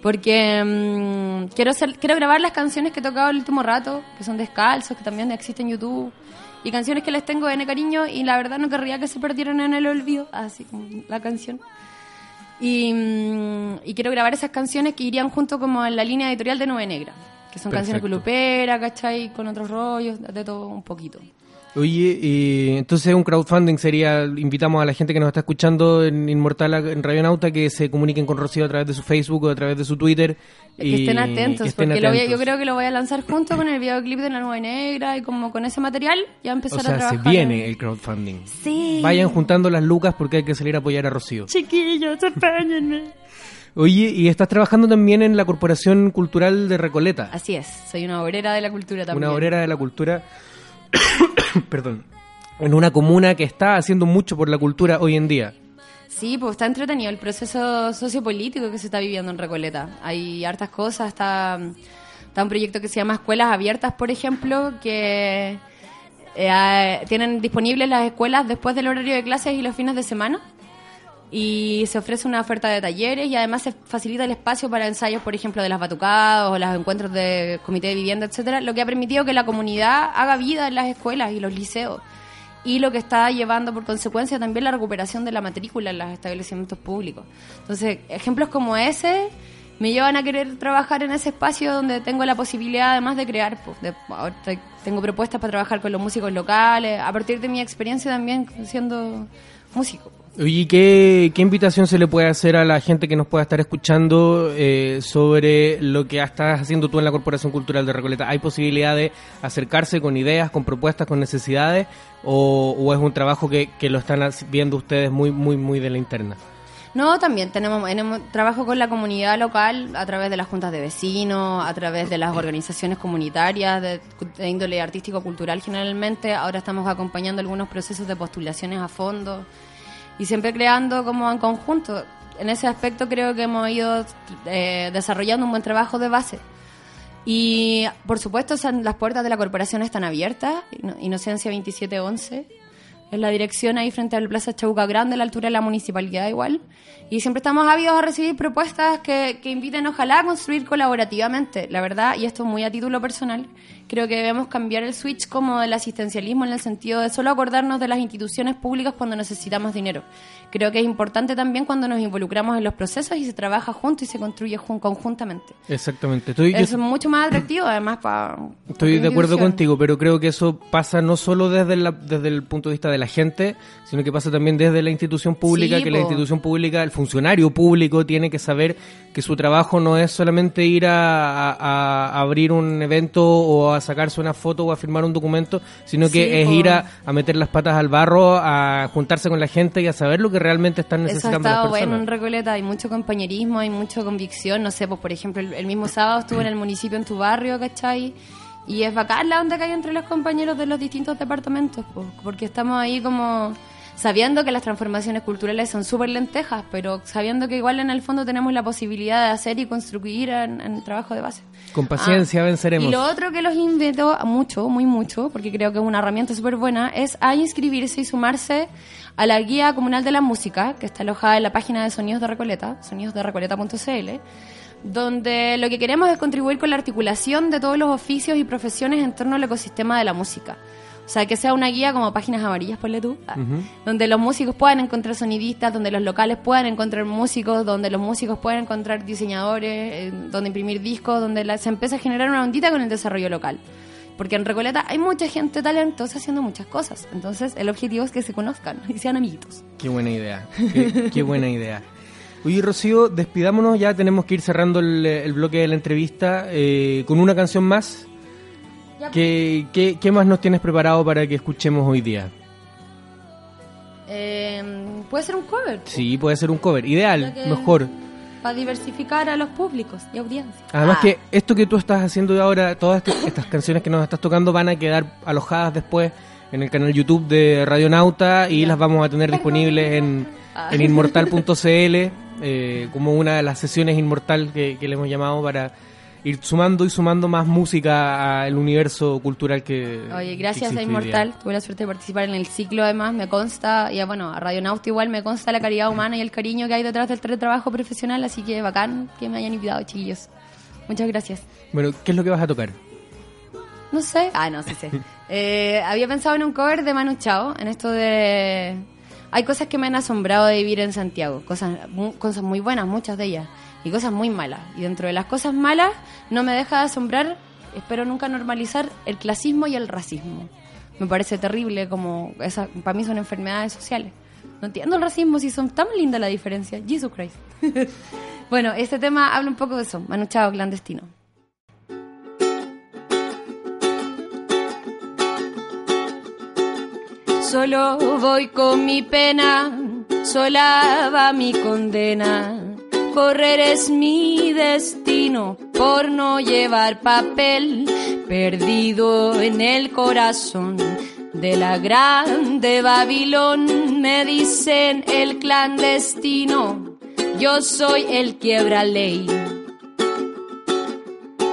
Porque mm, quiero, quiero grabar las canciones que he tocado el último rato, que son descalzos, que también existen en YouTube, y canciones que les tengo N cariño, y la verdad no querría que se perdieran en el olvido, así como la canción. Y, mm, y quiero grabar esas canciones que irían junto como en la línea editorial de Nube Negra, que son canciones Perfecto. culupera, ¿cachai? Con otros rollos, de todo un poquito. Oye, y entonces un crowdfunding sería, invitamos a la gente que nos está escuchando en Inmortal, en Radio Nauta, que se comuniquen con Rocío a través de su Facebook o a través de su Twitter. Que estén atentos, que estén porque lo voy a- yo creo que lo voy a lanzar junto con el videoclip de la Nube Negra y como con ese material ya empezar O sea, a se trabajar. viene en- el crowdfunding. Sí. Vayan juntando las lucas porque hay que salir a apoyar a Rocío. Chiquillos, apáñenme. Oye, y estás trabajando también en la Corporación Cultural de Recoleta, Así es, soy una obrera de la cultura también. una obrera de la cultura, perdón, en una comuna que está haciendo mucho por la cultura hoy en día. Sí, pues está entretenido el proceso sociopolítico que se está viviendo en Recoleta. Hay hartas cosas, está, está un proyecto que se llama Escuelas Abiertas, por ejemplo, que eh, tienen disponibles las escuelas después del horario de clases y los fines de semana. Y se ofrece una oferta de talleres y además se facilita el espacio para ensayos, por ejemplo, de las batucadas o los encuentros de comité de vivienda, etcétera, lo que ha permitido que la comunidad haga vida en las escuelas y los liceos y lo que está llevando por consecuencia también la recuperación de la matrícula en los establecimientos públicos. Entonces, ejemplos como ese me llevan a querer trabajar en ese espacio donde tengo la posibilidad además de crear. pues, de- tengo propuestas para trabajar con los músicos locales, a partir de mi experiencia también siendo músico. Oye, ¿qué, ¿qué invitación se le puede hacer a la gente que nos pueda estar escuchando eh, sobre lo que estás haciendo tú en la Corporación Cultural de Recoleta? ¿Hay posibilidad de acercarse con ideas, con propuestas, con necesidades? ¿O, o es un trabajo que, que lo están viendo ustedes muy, muy, muy de la interna? No, también tenemos, tenemos trabajo con la comunidad local a través de las juntas de vecinos, a través de las organizaciones comunitarias de, de índole artístico-cultural generalmente. Ahora estamos acompañando algunos procesos de postulaciones a fondo y siempre creando como en conjunto. En ese aspecto creo que hemos ido eh, desarrollando un buen trabajo de base. Y por supuesto las puertas de la corporación están abiertas, Ino- Inocencia 2711 es la dirección ahí frente al Plaza Chauca Grande, a la altura de la municipalidad igual. Y siempre estamos ávidos a recibir propuestas que, que inviten ojalá a construir colaborativamente. La verdad, y esto muy a título personal, creo que debemos cambiar el switch como del asistencialismo en el sentido de solo acordarnos de las instituciones públicas cuando necesitamos dinero. Creo que es importante también cuando nos involucramos en los procesos y se trabaja junto y se construye jun- conjuntamente. Exactamente. Estoy, yo- Eso es mucho más atractivo además para... Estoy de acuerdo contigo, pero creo que eso pasa no solo desde, la- desde el punto de vista de la gente, sino que pasa también desde la institución pública, Sí, que la institución pública, el funcionario público tiene que saber que su trabajo no es solamente ir a, a- a abrir un evento o a sacarse una foto o a firmar un documento, sino que Sí, es po. ir a, a meter las patas al barro, a juntarse con la gente y a saber lo que realmente están Eso ha necesitando las estado personas. bueno en Recoleta, hay mucho compañerismo, hay mucha convicción, no sé, pues por ejemplo, el, el mismo sábado estuve en el municipio, en tu barrio, ¿cachai? Y es bacán la onda que hay entre los compañeros de los distintos departamentos, pues, porque estamos ahí como sabiendo que las transformaciones culturales son súper lentejas, pero sabiendo que igual en el fondo tenemos la posibilidad de hacer y construir en, en trabajo de base. Con paciencia Ah, venceremos. Y lo otro que los invito a mucho, muy mucho, porque creo que es una herramienta súper buena, es a inscribirse y sumarse a la Guía Comunal de la Música, que está alojada en la página de Sonidos de Recoleta, sonidosderecoleta.cl, donde lo que queremos es contribuir con la articulación de todos los oficios y profesiones en torno al ecosistema de la música. O sea, que sea una guía como páginas amarillas, ponle tú, ah, donde los músicos puedan encontrar sonidistas, donde los locales puedan encontrar músicos, donde los músicos puedan encontrar diseñadores, eh, donde imprimir discos, donde la- se empieza a generar una ondita con el desarrollo local. Porque en Recoleta hay mucha gente talentosa haciendo muchas cosas. Entonces, el objetivo es que se conozcan y sean amiguitos. Qué buena idea. Qué, qué buena idea. Oye, Rocío, despidámonos ya. Tenemos que ir cerrando el, el bloque de la entrevista eh, con una canción más. ¿Qué, qué, qué más nos tienes preparado para que escuchemos hoy día? Eh, Puede ser un cover. Sí, puede ser un cover. Ideal, que- mejor. Para diversificar a los públicos y audiencias. Además Ah, que esto que tú estás haciendo ahora, todas este- estas canciones que nos estás tocando van a quedar alojadas después en el canal YouTube de Radionauta y las vamos a tener disponibles en, Ah. en inmortal.cl eh, como una de las sesiones inmortal que, que le hemos llamado para ir sumando y sumando más música al universo cultural que Oye, gracias a Inmortal. Tuve la suerte de participar en el ciclo, además. Me consta, y bueno, a Radionauta igual me consta la caridad humana y el cariño que hay detrás del teletrabajo profesional. Así que bacán que me hayan invitado, chiquillos. Muchas gracias. Bueno, ¿qué es lo que vas a tocar? No sé. Ah, no, sí sé. Eh, había pensado en un cover de Manu Chao, en esto de... Hay cosas que me han asombrado de vivir en Santiago, cosas, cosas muy buenas, muchas de ellas, y cosas muy malas. Y dentro de las cosas malas no me deja de asombrar, espero nunca normalizar, el clasismo y el racismo. Me parece terrible, como esa, para mí son enfermedades sociales. No entiendo el racismo si son tan linda la diferencia. Jesus Christ. bueno, este tema habla un poco de eso. Manu Chao, clandestino. Solo voy con mi pena, sola va mi condena. Correr es mi destino por no llevar papel, perdido en el corazón de la grande Babilón. Me dicen el clandestino, yo soy el quiebra ley.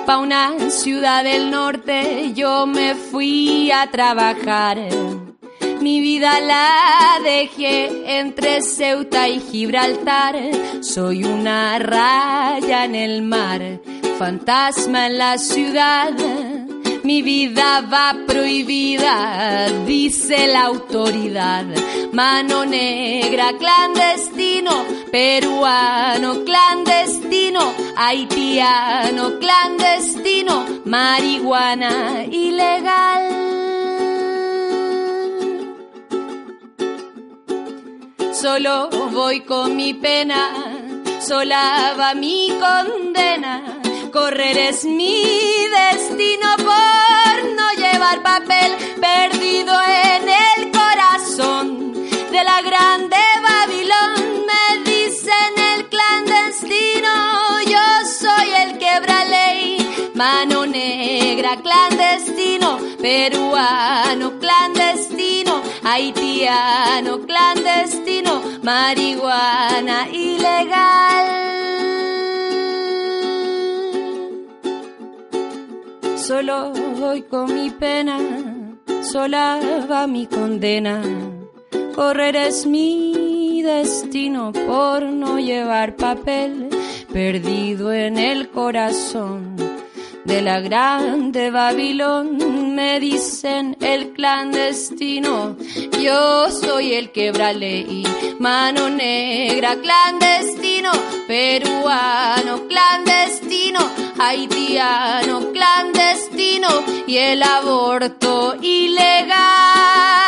Pa' una ciudad del norte yo me fui a trabajar. Mi vida la dejé entre Ceuta y Gibraltar. Soy una raya en el mar, fantasma en la ciudad. Mi vida va prohibida, dice la autoridad. Mano negra, clandestino, peruano, clandestino, haitiano, clandestino, marihuana ilegal. Solo voy con mi pena, sola va mi condena. Correr es mi destino por no llevar papel perdido en el corazón de la grande Babilón. Me dicen el clandestino, yo soy el quebra ley. Mano negra, clandestino, peruano, clandestino, haitiano, clandestino, marihuana ilegal. Solo voy con mi pena, sola va mi condena. Correr es mi destino por no llevar papel, perdido en el corazón de la grande Babilón. Me dicen el clandestino, yo soy el quebra ley, mano negra, clandestino, peruano, clandestino, haitiano, clandestino y el aborto ilegal.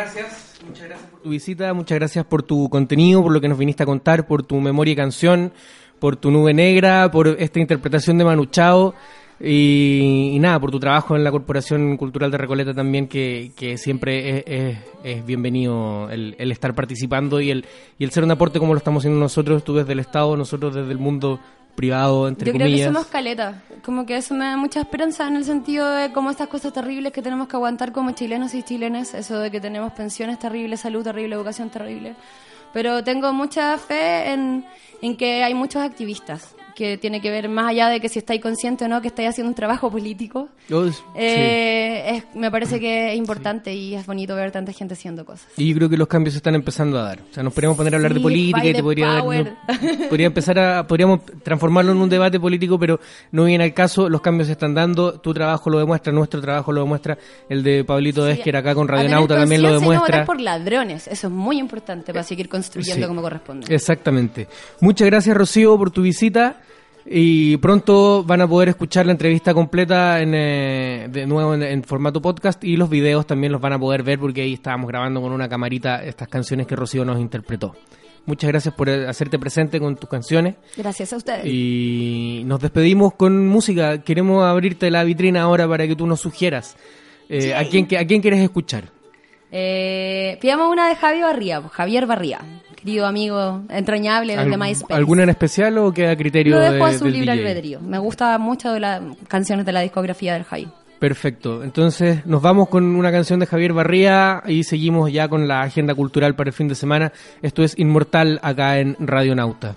Gracias, muchas gracias por tu visita, muchas gracias por tu contenido, por lo que nos viniste a contar, por tu memoria y canción, por tu nube negra, por esta interpretación de Manu Chao y, nada, por tu trabajo en la Corporación Cultural de Recoleta también, que, siempre es, bienvenido el, el estar participando y el, y el ser un aporte como lo estamos haciendo nosotros, tú desde el Estado, nosotros desde el mundo privado, entre Yo creo comillas. que somos caleta. Como que eso me da mucha esperanza en el sentido de cómo estas cosas terribles que tenemos que aguantar como chilenos y chilenes, eso de que tenemos pensiones terribles, salud terrible, educación terrible. Pero tengo mucha fe en, en que hay muchos activistas, que tiene que ver más allá de que si estáis consciente o no que estáis haciendo un trabajo político. Sí. Eh, es- me parece que es importante y es bonito ver tanta gente haciendo cosas. Y yo creo que los cambios se están empezando a dar. O sea, nos podríamos poner a hablar de Sí, política by y te podría, power. no- podría empezar a, podríamos transformarlo en un debate político, pero no viene al caso. Los cambios se están dando. Tu trabajo lo demuestra, nuestro trabajo lo demuestra. El de Pablito Sí, Esquer acá con Radionauta también lo no demuestra. votar por ladrones, eso es muy importante para seguir construyendo Sí. como corresponde. Exactamente. Muchas gracias, Rocío, por tu visita. Y pronto van a poder escuchar la entrevista completa en, eh, de nuevo en, en formato podcast y los videos también los van a poder ver porque ahí estábamos grabando con una camarita estas canciones que Rocío nos interpretó. Muchas gracias por eh, hacerte presente con tus canciones. Gracias a ustedes. Y nos despedimos con música. Queremos abrirte la vitrina ahora para que tú nos sugieras. Eh, ¿a, quién, ¿A quién quieres escuchar? Eh, pidamos una de Javier Barría, Javier Barría, querido amigo entrañable del de ¿Al- MySpace. ¿Alguna en especial o queda criterio Lo dejo de- a su libre albedrío. Me gusta mucho de las canciones de la discografía del Javi. Perfecto. Entonces nos vamos con una canción de Javier Barría y seguimos ya con la agenda cultural para el fin de semana. Esto es Inmortal acá en Radio Nauta.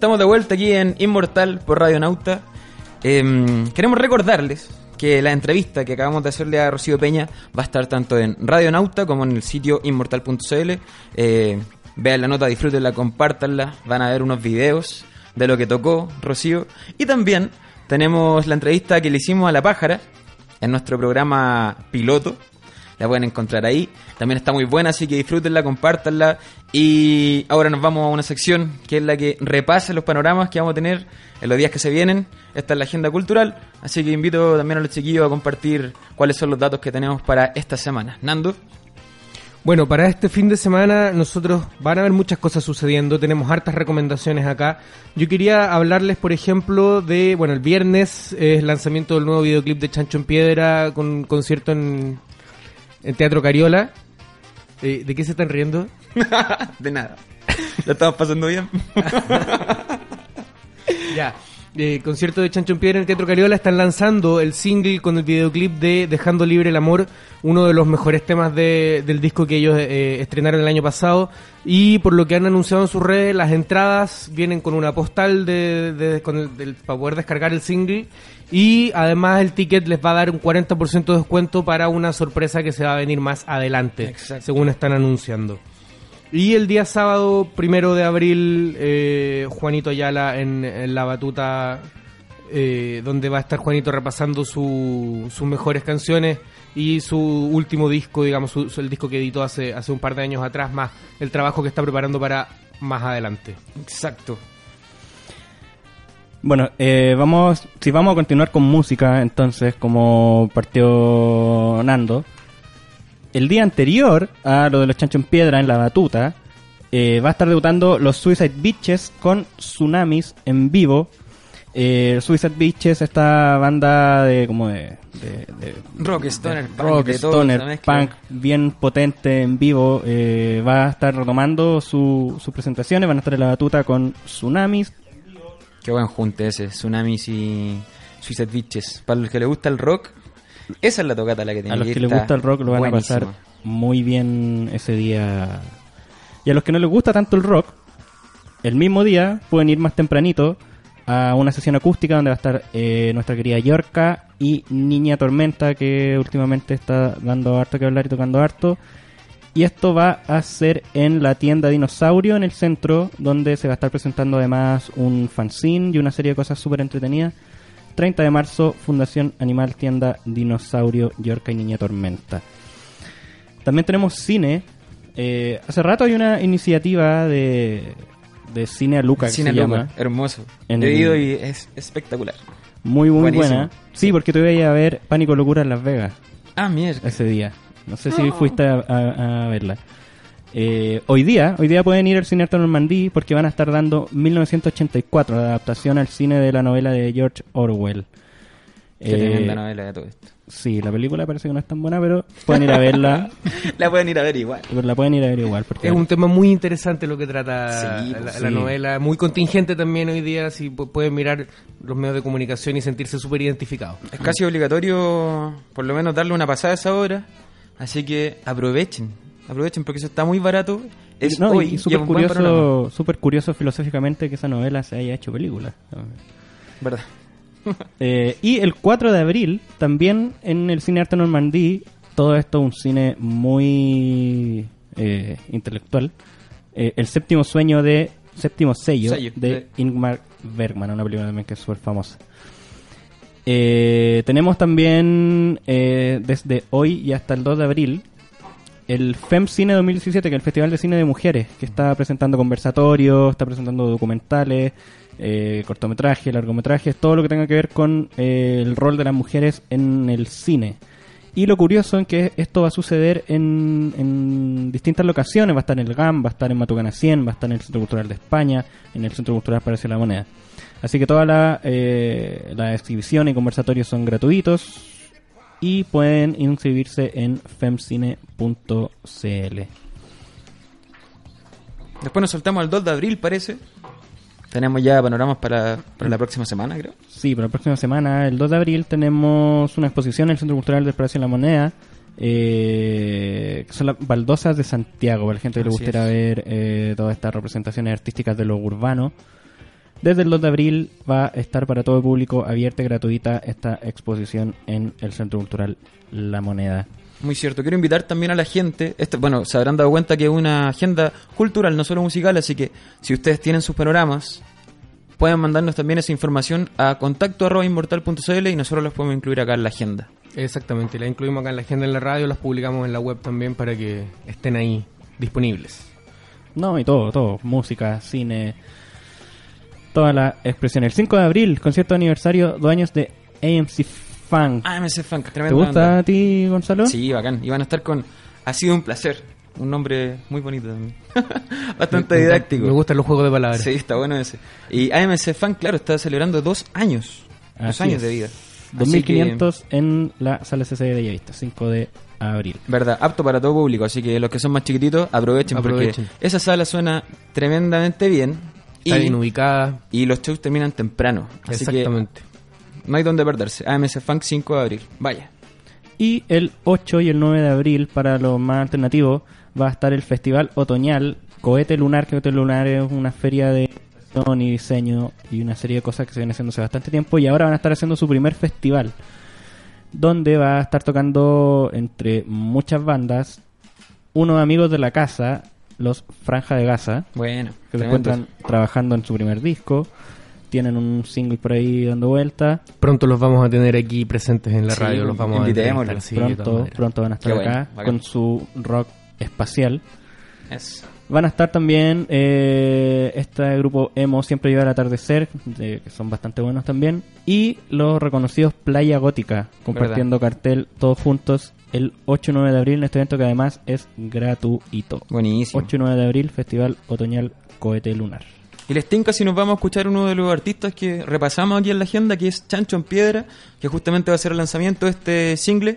Estamos de vuelta aquí en Inmortal por Radio Nauta. Em, queremos recordarles que la entrevista que acabamos de hacerle a Rocío Peña va a estar tanto en Radio Nauta como en el sitio inmortal.cl. Eh, vean la nota, disfrútenla, compártanla. Van a ver unos videos de lo que tocó Rocío. Y también tenemos la entrevista que le hicimos a La Pájara en nuestro programa piloto. La pueden encontrar ahí. También está muy buena, así que disfrútenla, compártanla. Y ahora nos vamos a una sección que es la que repasa los panoramas que vamos a tener en los días que se vienen. Esta es la agenda cultural, así que invito también a los chiquillos a compartir cuáles son los datos que tenemos para esta semana. Nando. Bueno, para este fin de semana nosotros van a haber muchas cosas sucediendo, tenemos hartas recomendaciones acá. Yo quería hablarles, por ejemplo, de, bueno, el viernes es el lanzamiento del nuevo videoclip de Chancho en Piedra con concierto en, en Teatro Cariola. Eh, ¿De qué se están riendo? de nada. ¿Lo estamos pasando bien? Ya. Eh, concierto de Chancho en Piedra en el Teatro Cariola están lanzando el single con el videoclip de Dejando Libre el Amor, uno de los mejores temas de- del disco que ellos eh, estrenaron el año pasado. Y por lo que han anunciado en sus redes, las entradas vienen con una postal de, de- con el- del- para poder descargar el single. Y además el ticket les va a dar un 40% de descuento para una sorpresa que se va a venir más adelante, Exacto. según están anunciando. Y el día sábado, primero de abril, eh, Juanito Ayala en, en la batuta, eh, donde va a estar Juanito repasando su- sus mejores canciones y su último disco, digamos, su- su- el disco que editó hace, hace un par de años atrás, más el trabajo que está preparando para más adelante. Exacto. Bueno, eh, vamos, si vamos a continuar con música, entonces, como partió Nando, el día anterior a lo de los chanchos en piedra en la batuta, eh, va a estar debutando los Suicide Beaches con Tsunamis en vivo. Eh, Suicide Beaches, esta banda de como de, de- de- Rock, stoner, punk, rock, stoner, punk, bien potente en vivo. eh, va a estar retomando su- sus presentaciones, van a estar en la batuta con Tsunamis, Qué buen junte ese, Tsunamis y Suicide. Para los que les gusta el rock, esa es la tocata la que tiene A los ir, que les gusta el rock lo van a pasar muy bien ese día. Y a los que no les gusta tanto el rock, el mismo día pueden ir más tempranito a una sesión acústica donde va a estar eh, nuestra querida Yorka y Niña Tormenta, que últimamente está dando harto que hablar y tocando harto. Y esto va a ser en la tienda Dinosaurio en el centro, donde se va a estar presentando además un fanzine y una serie de cosas súper entretenidas. 30 de marzo, Fundación Animal Tienda Dinosaurio Yorca y Niña Tormenta. También tenemos cine. Eh, hace rato hay una iniciativa de, de cine a Luca que Cine se Luca, llama. hermoso. En He ido y es espectacular. Muy, muy Buenísimo. buena. Sí, porque te voy a ver Pánico Locura en Las Vegas Ah, mierda. ese día. No sé si fuiste a, a- a verla. Eh, hoy día, hoy día pueden ir al Cine Arte Normandí porque van a estar dando 1984, la adaptación al cine de la novela de George Orwell. Qué Eh, tremenda novela de todo esto. Sí, la película parece que no es tan buena, pero pueden ir a verla. La pueden ir a ver igual. pero la pueden ir a ver igual. Porque Es un tema muy interesante lo que trata Sí, la, pues, la sí. novela, muy contingente también hoy día, si pu- pueden mirar los medios de comunicación y sentirse súper identificados. Es casi obligatorio, por lo menos, darle una pasada a esa hora. Así que aprovechen. Aprovechen porque eso está muy barato. Es No, hoy y y súper es curioso, súper curioso filosóficamente que esa novela se haya hecho película. ¿Verdad? Eh, y el 4 de abril, también en el Cine Arte Normandí, todo esto un cine muy eh, intelectual. eh, el séptimo sueño de. Séptimo sello, Sello, de de- Ingmar Bergman, una película también que es súper famosa. Eh, tenemos también eh, desde hoy y hasta el 2 de abril el FEM Cine 2017, que es el Festival de Cine de Mujeres, que está presentando conversatorios, está presentando documentales, eh, cortometrajes, largometrajes, todo lo que tenga que ver con eh, el rol de las mujeres en el cine. Y lo curioso es que esto va a suceder en, en distintas locaciones. Va a estar en el GAM, va a estar en Matucana 100, va a estar en el Centro Cultural de España, en el Centro Cultural Palacio de la Moneda. Así que todas las eh, las exhibiciones y conversatorios son gratuitos y pueden inscribirse en femcine.cl. Después nos soltamos al 2 de abril, parece. Tenemos ya panoramas para, para la próxima semana, creo. Sí, para la próxima semana, el 2 de abril, tenemos una exposición en el Centro Cultural del Palacio de la Moneda. Eh, que son las baldosas de Santiago, para la gente que le gustaría ver eh, todas estas representaciones artísticas de lo urbano. Desde el 2 de abril va a estar para todo el público abierta y gratuita esta exposición en el Centro Cultural La Moneda. Muy cierto. Quiero invitar también a la gente. Esto, bueno, se habrán dado cuenta que es una agenda cultural, no solo musical, así que si ustedes tienen sus panoramas, pueden mandarnos también esa información a contacto arroba inmortal.cl y nosotros los podemos incluir acá en la agenda. Exactamente, las incluimos acá en la agenda en la radio, las publicamos en la web también para que estén ahí disponibles. No, y todo, todo. Música, cine. Toda la expresión. El 5 de abril, concierto de aniversario, dos años de AMC Funk. AMC Funk, ¿Te tremenda gusta banda. a ti, Gonzalo? Sí, bacán. Y van a estar con... Ha sido un placer. Un nombre muy bonito también. Bastante Me- didáctico. Me gustan los juegos de palabras. Sí, está bueno ese. Y AMC Funk, claro, está celebrando dos años. dos Así años es. de vida. Así 2500 en la sala CC de Bellavista, 5 de abril. que, verdad, apto para todo público. Así que los que son más chiquititos, aprovechen, Aprovechen. porque esa sala suena tremendamente bien. Está y, bien ubicada. y los shows terminan temprano. Así Exactamente. que no hay donde perderse. AMC Funk 5 de abril. Vaya. Y el 8 y el 9 de abril, para los más alternativos, va a estar el Festival Otoñal Cohete Lunar. que Cohete Lunar es una feria de y diseño y una serie de cosas que se vienen haciendo hace bastante tiempo. Y ahora van a estar haciendo su primer festival, donde va a estar tocando entre muchas bandas unos amigos de la casa, los Franja de Gaza, Bueno. que se encuentran trabajando en su primer disco. Tienen un single por ahí dando vuelta. Pronto los vamos a tener aquí presentes en la Sí, radio. Los vamos a sí, pronto, pronto van a estar Qué acá bacán. con su rock espacial. Eso. Van a estar también eh, este grupo emo Siempre Lleva al Atardecer, de- que son bastante buenos también. Y los reconocidos Playa Gótica, compartiendo cartel todos juntos el 8 y 9 de abril en este evento que además es gratuito. Buenísimo. 8 y 9 de abril, Festival Otoñal Cohete Lunar. Y les tinca si nos vamos a escuchar uno de los artistas que repasamos aquí en la agenda, que es Chancho en Piedra, que justamente va a ser el lanzamiento de este single,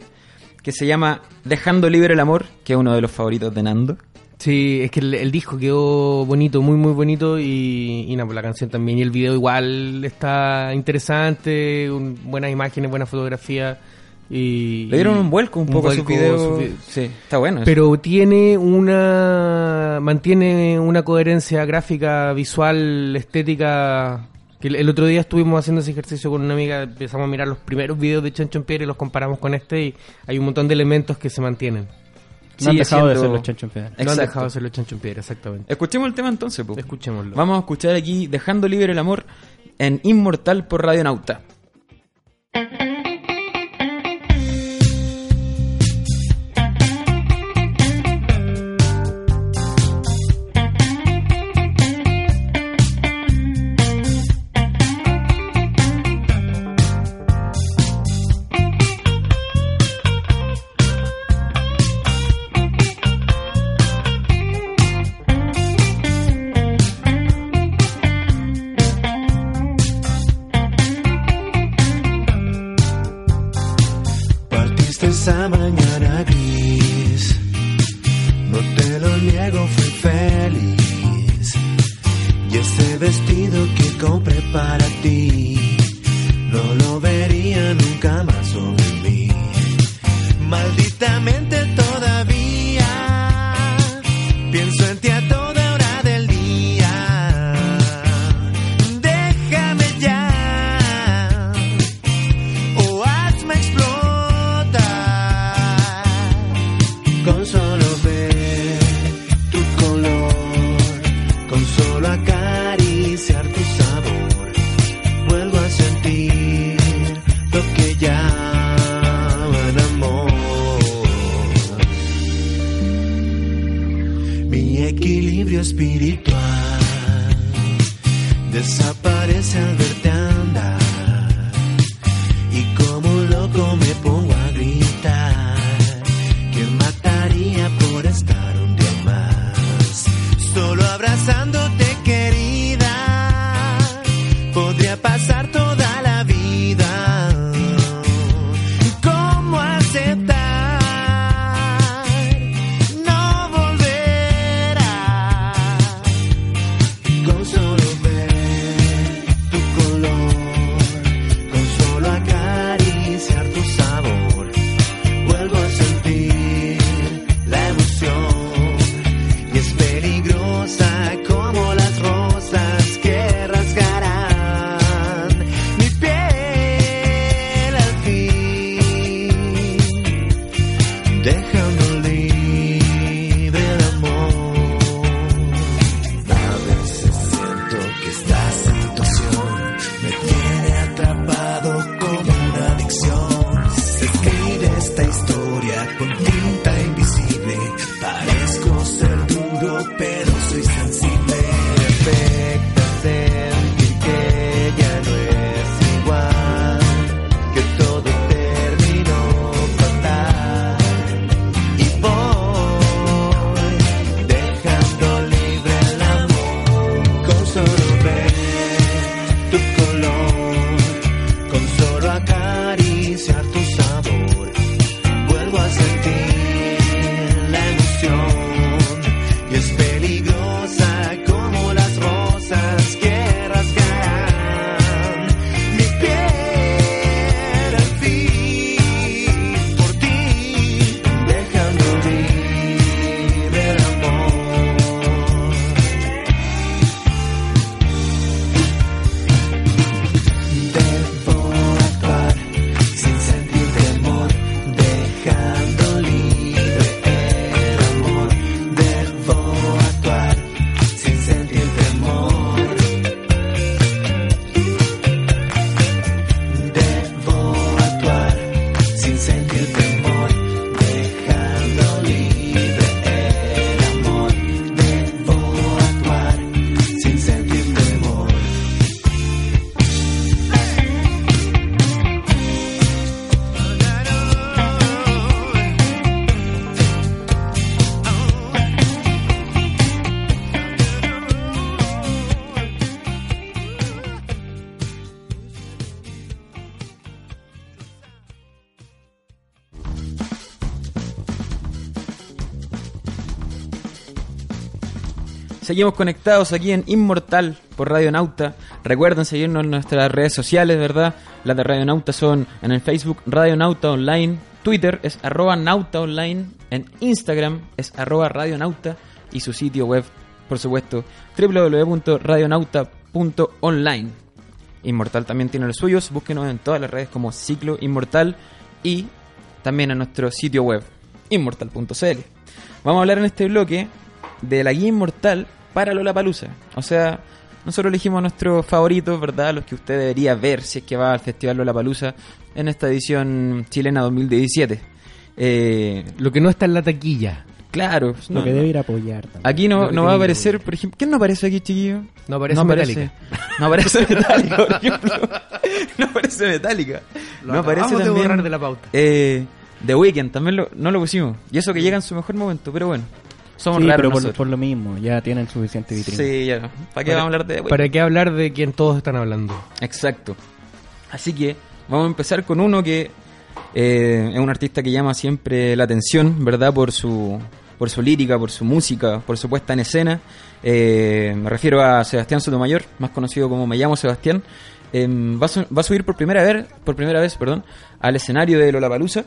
que se llama Dejando Libre el Amor, que es uno de los favoritos de Nando. Sí, es que el, el disco quedó bonito, muy muy bonito y, pues la canción también y el video igual está interesante, un- buenas imágenes, buena fotografía y Le dieron un vuelco un, poco a sus vuelco, videos. su vi- Sí, está bueno. eso. pero tiene una mantiene una coherencia gráfica, visual, estética que el, otro día estuvimos haciendo ese ejercicio con una amiga, empezamos a mirar los primeros videos de Chancho en Piedra y los comparamos con este y hay un montón de elementos que se mantienen. No han Sigue dejado de ser los chancho en piedra. No han Exacto. dejado de ser los Chancho en Piedra, exactamente. Escuchemos el tema entonces, po. Escuchémoslo. Vamos a escuchar aquí Dejando Libre el Amor en Inmortal por Radio Nauta. Vestido que compré para ti, no lo vería nunca más sobre mí. Malditamente Seguimos conectados aquí en Inmortal por Radio Nauta. Recuerden seguirnos en nuestras redes sociales, ¿verdad? Las de Radio Nauta son en el Facebook Radio Nauta Online, Twitter es arroba Nauta Online, en Instagram es arroba Radio Nauta y su sitio web, por supuesto, www.radionauta.online. Inmortal también tiene los suyos, búsquenos en todas las redes como Ciclo Inmortal y también en nuestro sitio web, inmortal.cl. Vamos a hablar en este bloque de la guía inmortal para Lola Palusa. O sea, nosotros elegimos a nuestros favoritos, ¿verdad? Los que usted debería ver si es que va al Festival Lola Palusa en esta edición chilena 2017. Eh, Lo que no está en la taquilla. claro, Lo no- que debe ir a apoyar también. aquí no, no va a aparecer, por ejemplo, ¿quién no aparece aquí, chiquillo? No aparece Metallica. No aparece Metallica, por ejemplo. No aparece Metallica. Lo no aparece acabamos de también. borrar de la pauta. eh, The Weeknd también lo, no lo pusimos. Y eso que llega en su mejor momento, pero bueno. Somos Sí, raros pero por, por lo mismo, ya tienen suficiente vitrina. Sí, ya. ¿Para qué vamos a hablar de Weeknd? ¿Para qué hablar de quien todos están hablando? Exacto. Así que vamos a empezar con uno que eh, es un artista que llama siempre la atención, ¿verdad? Por su, por su lírica, por su música, por su puesta en escena. Eh, me refiero a Sebastián Sotomayor, más conocido como Me llamo Sebastián. Eh, va, a su- va a subir por primera vez, por primera vez, perdón, al escenario de Lollapalooza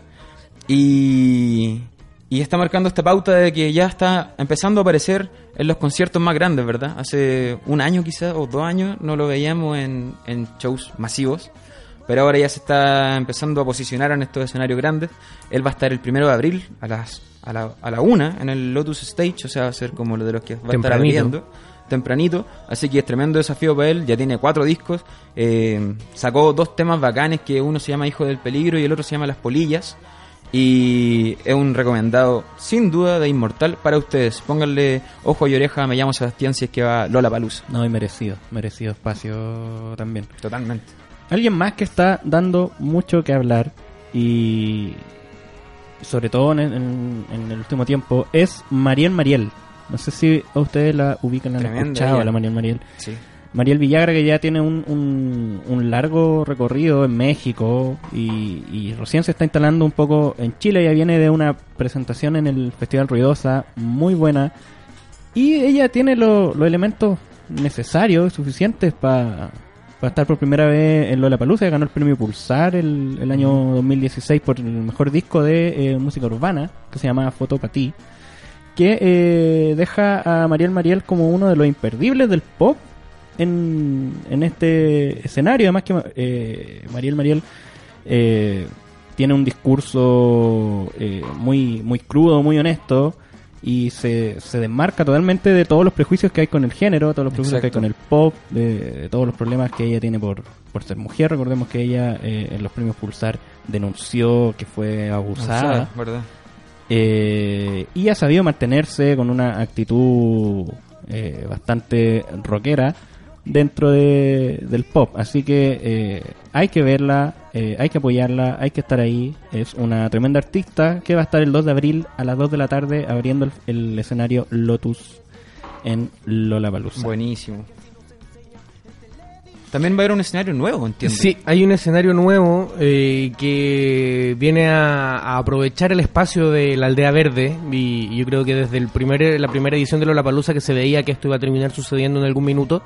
y, y está marcando esta pauta de que ya está empezando a aparecer en los conciertos más grandes, ¿verdad? Hace un año quizás o dos años no lo veíamos en, en shows masivos, pero ahora ya se está empezando a posicionar en estos escenarios grandes. Él va a estar el primero de abril a las a la, a la una en el Lotus Stage, o sea, va a ser como lo de los que va a estar Tempranito. abriendo tempranito, así que es tremendo desafío para él, ya tiene cuatro discos, eh, sacó dos temas bacanes, que uno se llama Hijo del Peligro y el otro se llama Las Polillas, y es un recomendado sin duda de Inmortal para ustedes, pónganle ojo y oreja, me llamo Sebastián si es que va Lola Palusa. No, y merecido, merecido espacio también. Totalmente. Alguien más que está dando mucho que hablar y sobre todo en, en- en el último tiempo es Mariel Mariel. No sé si a ustedes la ubican, la han escuchado, la Mariel Mariel. Sí. Mariel Villagra que ya tiene un, un, un largo recorrido en México y, y recién se está instalando un poco en Chile, ya viene de una presentación en el Festival Ruidosa muy buena. Y ella tiene lo- los elementos necesarios, suficientes para estar por primera vez en Lollapalooza, ganó el premio Pulsar el, el año 2016 por el mejor disco de eh, música urbana que se llama Foto Pa' Ti que eh, deja a Mariel Mariel como uno de los imperdibles del pop en, en este escenario. Además que eh, Mariel Mariel eh, tiene un discurso eh, muy, muy crudo, muy honesto y se, se desmarca totalmente de todos los prejuicios que hay con el género, todos los prejuicios que hay con el pop, de, de todos los problemas que ella tiene por, por ser mujer. Recordemos que ella eh, en los premios Pulsar denunció que fue abusada. ¿verdad? Eh, y ha sabido mantenerse con una actitud eh, bastante rockera dentro de, del pop. Así que eh, hay que verla, eh, hay que apoyarla, hay que estar ahí. Es una tremenda artista que va a estar el 2 de abril a las 2 de la tarde abriendo el, el escenario Lotus en Lollapalooza. Buenísimo. También va a haber un escenario nuevo, entiendo. Sí, hay un escenario nuevo eh, que viene a, a aprovechar el espacio de la aldea verde y, y yo creo que desde el primer, la primera edición de Lollapalooza que se veía que esto iba a terminar sucediendo en algún minuto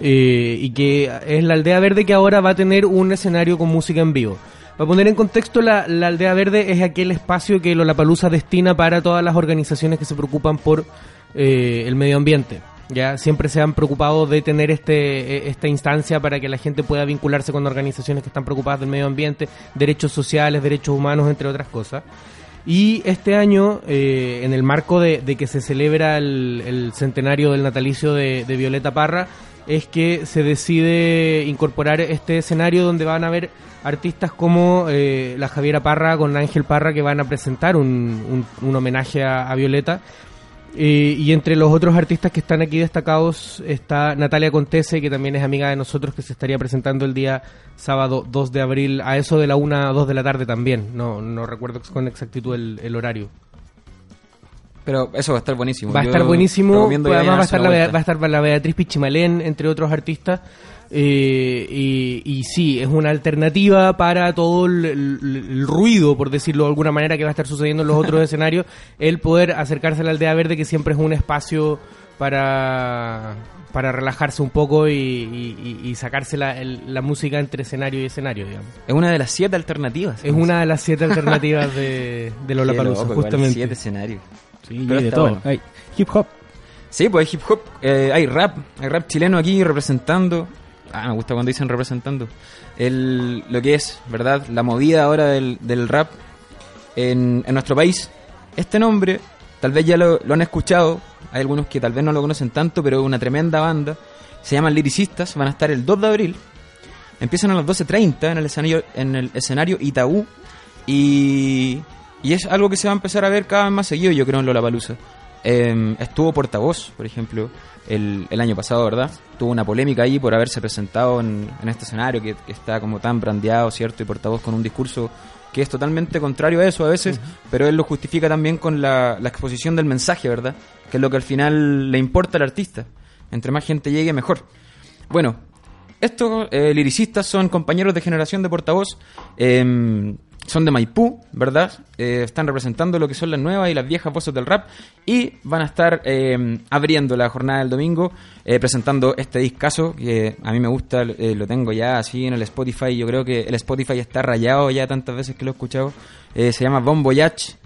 eh, y que es la aldea verde que ahora va a tener un escenario con música en vivo. Para poner en contexto, la, la aldea verde es aquel espacio que Lollapalooza destina para todas las organizaciones que se preocupan por eh, el medio ambiente. Ya siempre se han preocupado de tener este eh, esta instancia para que la gente pueda vincularse con organizaciones que están preocupadas del medio ambiente, derechos sociales, derechos humanos, entre otras cosas. Y este año, eh, en el marco de, que se celebra el, centenario del natalicio de Violeta Parra, es que se decide incorporar este escenario donde van a haber artistas como eh, la Javiera Parra con Ángel Parra que van a presentar un, un- homenaje a, Violeta. Eh, y entre los otros artistas que están aquí destacados está Natalia Contese, que también es amiga de nosotros, que se estaría presentando el día sábado 2 de abril a eso de la 1 a 2 de la tarde también. No, no recuerdo con exactitud el horario. Pero eso va a estar buenísimo. Va a estar buenísimo. que Además va a, estar la, va a estar la Beatriz Pichimalén, entre otros artistas. Eh, y, y sí, es una alternativa para todo el, el- el ruido, por decirlo de alguna manera, que va a estar sucediendo en los otros escenarios. El poder acercarse a la aldea verde, que siempre es un espacio para, para relajarse un poco y, y- sacarse la, el- la música entre escenario y escenario, digamos. Es una de las siete alternativas. Es una de las siete alternativas de, de Lollapalooza, justamente. Siete escenarios. Sí, Pero de todo. bueno. Hay hip hop. Sí, pues hay hip hop, eh, hay rap, hay rap chileno aquí representando. Ah, me gusta cuando dicen representando. El, lo que es, ¿verdad? La movida ahora del, del rap en, en nuestro país. Este nombre, tal vez ya lo, lo han escuchado. Hay algunos que tal vez no lo conocen tanto, pero es una tremenda banda. Se llaman Lyricistas, van a estar el 2 de abril. Empiezan a las 12.30 en el escenario, en el escenario Itaú. Y, y es algo que se va a empezar a ver cada vez más seguido, yo creo, en Lollapalooza. Eh, estuvo portavoz, por ejemplo, el, el año pasado, ¿verdad? Tuvo una polémica ahí por haberse presentado en, en este escenario que, que está como tan brandeado, ¿cierto? Y portavoz con un discurso que es totalmente contrario a eso a veces, pero él lo justifica también con la, la exposición del mensaje, ¿verdad? Que es lo que al final le importa al artista. Entre más gente llegue, mejor. Bueno, estos eh, liricistas son compañeros de generación de portavoz, eh, son de Maipú, ¿verdad? Eh, están representando lo que son las nuevas y las viejas voces del rap y van a estar eh, abriendo la jornada del domingo eh, presentando este discazo que a mí me gusta, eh, lo tengo ya así en el Spotify, yo creo que el Spotify está rayado ya tantas veces que lo he escuchado, Eh, se llama Bon Voyage,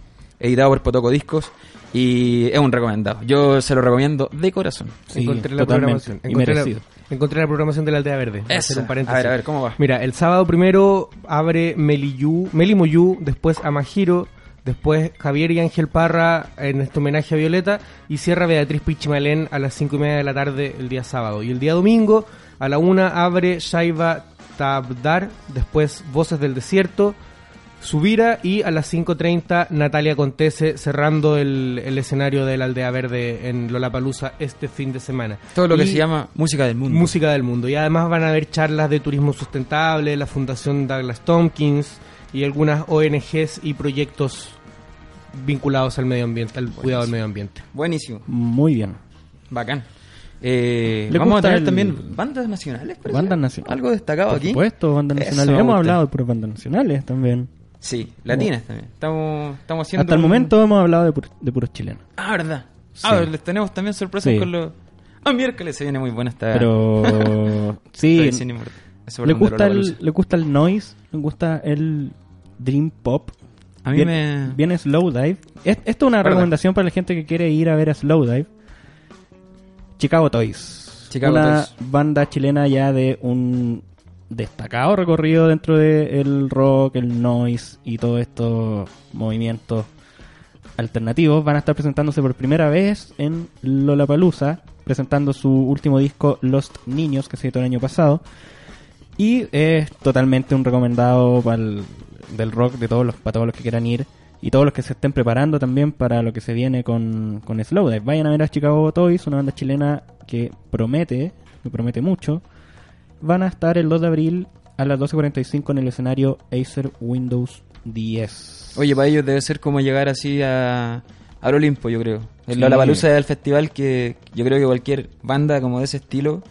editado por Potoco Discos y es un recomendado, yo se lo recomiendo de corazón. Sí, encontré la programación. Encontré la, merecido. encontré la programación de la Aldea Verde. A hacer un paréntesis. A ver, a ver, ¿cómo va? Mira, el sábado primero abre Meliyu, Melimoyu, después Amajiro, después Javier y Ángel Parra en este homenaje a Violeta y cierra Beatriz Pichimalén a las cinco y media de la tarde el día sábado. Y el día domingo a la una abre Shaiva Tabdar, después Voces del Desierto, Subira y a las 5.30 Natalia Contese cerrando el, el escenario de la Aldea Verde en Lollapalooza este fin de semana. Todo lo que se llama música del mundo. Música del mundo. Y además van a haber charlas de turismo sustentable, la Fundación Douglas Tompkins y algunas ONGs y proyectos vinculados al medio ambiente, al cuidado del medio ambiente. Buenísimo. Muy bien. Bacán. Eh, ¿Le vamos a tener el- también bandas nacionales. parece? Bandas nacionales. Algo destacado Por aquí. supuesto, bandas nacionales. Hemos gusta. hablado por bandas nacionales también. Sí, latinas también. Estamos, estamos haciendo. Hasta el un- momento hemos hablado de, pur- de puros chilenos. Ah, verdad. Sí. Ah, les tenemos también sorpresas Sí. con los. Ah, miércoles se viene muy buena esta. Pero sí, le gusta, el, le gusta el noise, le gusta el dream pop. A mí Viene, me. viene Slowdive. Es- Esto es una recomendación para la gente que quiere ir a ver a Slowdive. Chicago Toys. Chicago una Toys. banda chilena ya de un destacado recorrido dentro del rock, el noise y todos estos movimientos alternativos. Van a estar presentándose por primera vez en Lollapalooza, presentando su último disco Lost Niños, que se editó el año pasado. Y es totalmente un recomendado del rock de todos los, para todos los que quieran ir y todos los que se estén preparando también para lo que se viene con, con Slowdive. Vayan a ver a Chicago Toys, una banda chilena que promete, que promete mucho. Van a estar el 2 de abril a las 12.45 en el escenario Acer Windows 10. Oye, para ellos debe ser como llegar así a. Al Olimpo, yo creo. El Sí. Lollapalooza es el festival que yo creo que cualquier banda como de ese estilo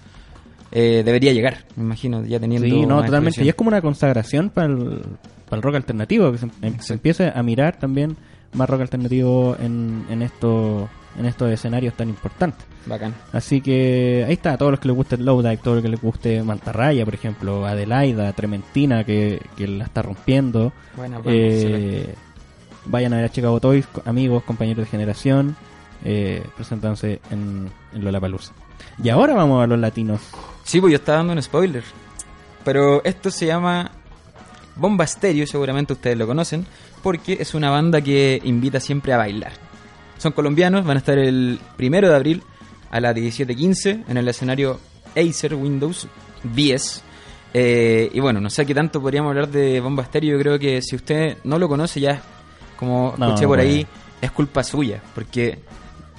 eh, debería llegar, me imagino, ya teniendo. Sí, no, totalmente. Y es como una consagración para el, para el rock alternativo, que se, em- se empiece a mirar también más rock alternativo en, en, esto, en estos escenarios tan importantes. Bacán. Así que ahí está, a todos los que les guste el Lowdive, todo lo que les guste Mantarraya, por ejemplo, Adelaida, Trementina, que, que la está rompiendo. Buena, Eh, vayan a ver a Chicago Toys, amigos, compañeros de generación, eh, presentándose en, en Lollapalooza. Y ahora vamos a los latinos. Sí, pues yo estaba dando un spoiler. Pero esto se llama Bomba Estéreo, seguramente ustedes lo conocen, porque es una banda que invita siempre a bailar. Son colombianos, van a estar el primero de abril a las 17.15 en el escenario Acer Windows 10. Eh, y bueno, no sé qué tanto podríamos hablar de Bomba Estéreo. Yo creo que si usted no lo conoce, ya, como No, escuché por bueno. ahí, es culpa suya. Porque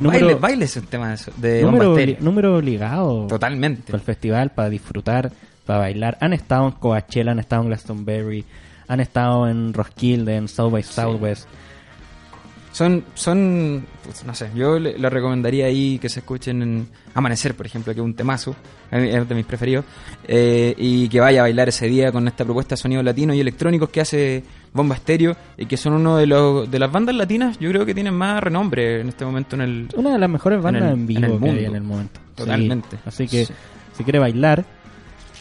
Número- baile, baile es un tema de, Bomba Estéreo. número obligado Totalmente. para el festival, para disfrutar, para bailar. Han estado en Coachella, han estado en Glastonbury, han estado en Roskilde, en South by Southwest. Son, son, pues, no sé, yo le, le recomendaría ahí que se escuchen en Amanecer, por ejemplo, que es un temazo, es de mis preferidos, eh, y que vaya a bailar ese día con esta propuesta de sonidos latinos y electrónicos que hace Bomba Estéreo, y que son uno de, los, de las bandas latinas, yo creo que tienen más renombre en este momento en el... Una de las mejores bandas en, en el- vivo en el que hay mundo. en el momento. Sí. Totalmente. Así que Sí. si quiere bailar,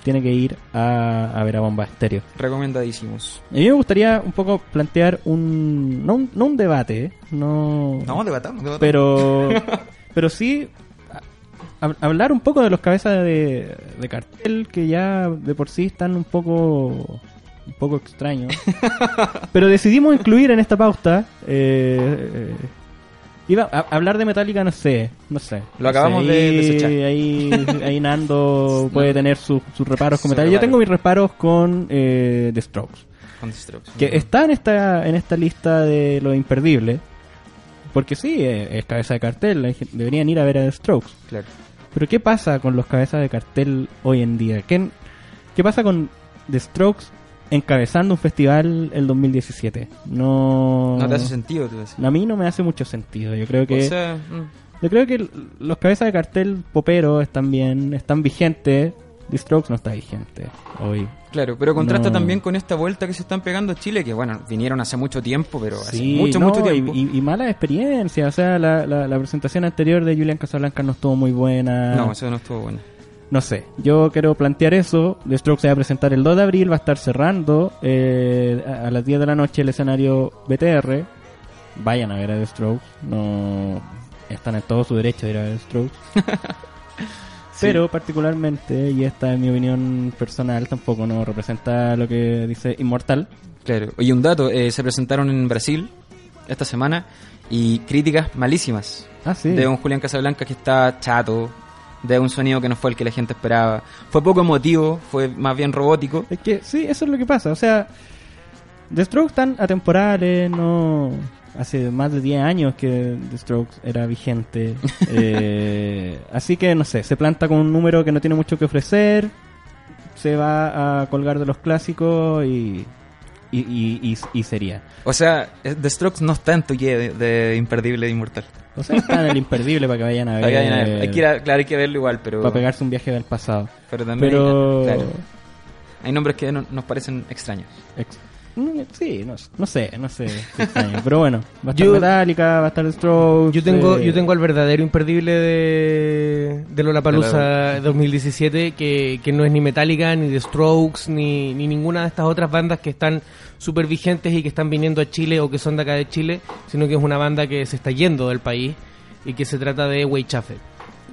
tiene que ir a, a ver a Bomba Estéreo. Recomendadísimos. A mí me gustaría un poco plantear un... No un, no un debate, ¿eh? no... No, debatamos, debatamos. pero pero sí a- hablar un poco de los cabezas de, de cartel que ya de por sí están un poco un poco extraños pero decidimos incluir en esta pauta eh, eh, iba a, hablar de Metallica no sé no sé Lo acabamos No sé, de desechar. ahí, ahí Nando puede tener sus sus reparos con Metallica yo tengo mis reparos con eh, The Strokes Con The Strokes. que está en esta en esta lista de lo imperdible porque sí eh, es cabeza de cartel deberían ir a ver a The Strokes Claro. pero qué pasa con los cabezas de cartel hoy en día qué, qué pasa con The Strokes encabezando un festival el 2017 no No te hace sentido, te decía. a mí no me hace mucho sentido yo creo que O sea, mm, yo creo que los cabezas de cartel popero están bien están vigentes The Strokes no está vigente hoy claro, pero contrasta No. también con esta vuelta que se están pegando a Chile, que bueno, vinieron hace mucho tiempo, pero hace Sí, mucho, no, mucho y- tiempo. Y, y malas experiencias. O sea, la, la, la presentación anterior de Julian Casablanca no estuvo muy buena. No, eso no estuvo bueno. No sé, yo quiero plantear eso. The Strokes se va a presentar el 2 de abril, va a estar cerrando eh, a las 10 de la noche el escenario BTR. Vayan a ver a The Strokes. No están en todo su derecho de ir a The Strokes. Pero particularmente, y esta es mi opinión personal, tampoco no representa lo que dice Inmortal. Claro. Oye, un dato, eh, se presentaron en Brasil esta semana y críticas malísimas. Ah, sí. De un Julián Casablanca que está chato, de un sonido que no fue el que la gente esperaba. Fue poco emotivo, fue más bien robótico. Es que sí, eso es lo que pasa. O sea, The Strokes están atemporales, no. Hace más de 10 años que The Strokes era vigente. Eh, así que no sé, se planta con un número que no tiene mucho que ofrecer. Se va a colgar de los clásicos y. Y, y, y- y sería. O sea, eh, The Strokes no está en tu guía de, de imperdible de inmortal. O sea, está en el imperdible para que vayan a ver. Hay que, hay que ir a- claro, hay que verlo igual, pero. Para pegarse un viaje del pasado. Pero también. Pero. claro, hay nombres que no- nos parecen extraños. Ex- Sí, no, no sé, no sé. extraño. Pero bueno, va a estar Yo- Metallica, va a estar Strokes. Yo tengo, eh, yo tengo al verdadero imperdible de, de Lollapalooza 2017, que, que no es ni Metallica, ni The Strokes, ni, ni ninguna de estas otras bandas que están súper vigentes y que están viniendo a Chile o que son de acá de Chile, sino que es una banda que se está yendo del país y que se trata de Way Chaffet.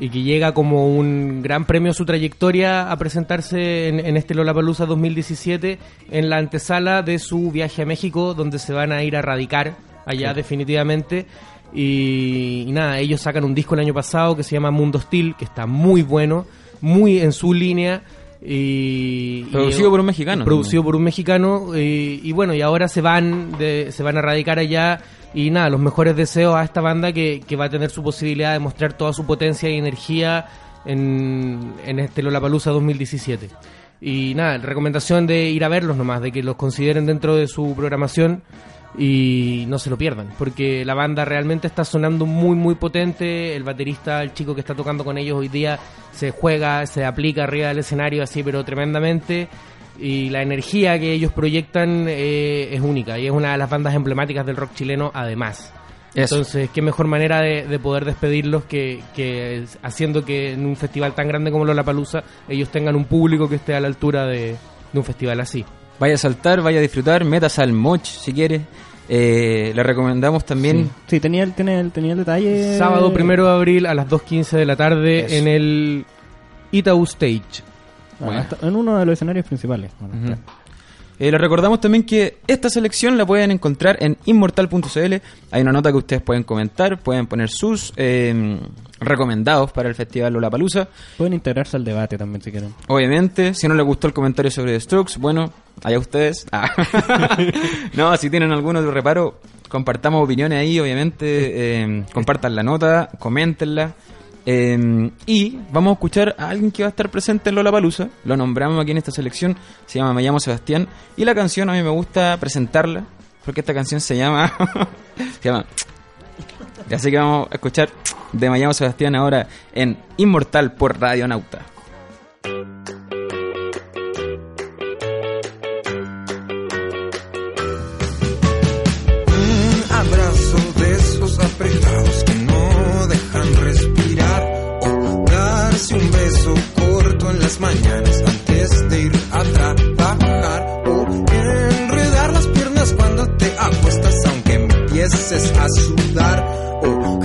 Y que llega como un gran premio a su trayectoria a presentarse en, en este Lollapalooza 2017 en la antesala de su viaje a México, donde se van a ir a radicar allá definitivamente. Y, y nada, ellos sacan un disco el año pasado que se llama Mundo Hostil, que está muy bueno, muy en su línea. Y, Producido y- por un mexicano Producido por un mexicano. Y, y bueno, y ahora se van, de, se van a radicar allá. Y nada, los mejores deseos a esta banda que, que va a tener su posibilidad de mostrar toda su potencia y energía en, en este Lollapalooza 2017. Y nada, recomendación de ir a verlos nomás, de que los consideren dentro de su programación y no se lo pierdan, porque la banda realmente está sonando muy muy potente, el baterista, el chico que está tocando con ellos hoy día se juega, se aplica arriba del escenario así pero tremendamente y la energía que ellos proyectan eh, es única y es una de las bandas emblemáticas del rock chileno además. Eso. Entonces, qué mejor manera de, de poder despedirlos que, que haciendo que en un festival tan grande como Lollapalooza ellos tengan un público que esté a la altura de, de un festival así. Vaya a saltar, vaya a disfrutar, métase al moch si quiere. Eh, le recomendamos también. Sí, tenía, el, tenía, el, tenía el detalle. Sábado primero de abril a las 2.15 de la tarde Eso. en el Itaú Stage. Bueno. en uno de los escenarios principales. Bueno. Eh, les recordamos también que esta selección la pueden encontrar en inmortal.cl. Hay una nota que ustedes pueden comentar, pueden poner sus eh, recomendados para el Festival Lollapalooza. Pueden integrarse al debate también si quieren. Obviamente, si no les gustó el comentario sobre The Strokes, bueno, allá ustedes. Ah. no, si tienen algún otro reparo, compartamos opiniones ahí, obviamente. eh, compartan la nota, coméntenla. Eh, y vamos a escuchar a alguien que va a estar presente en Lollapalooza. Lo nombramos aquí en esta selección. Se llama Me llamo Sebastián. Y la canción a mí me gusta presentarla. Porque esta canción se llama. se llama Así que vamos a escuchar de Mayamo Sebastián ahora en Inmortal por Radio Nauta. Mañanas antes de ir a trabajar. O enredar las piernas cuando te acuestas aunque empieces a sudar. O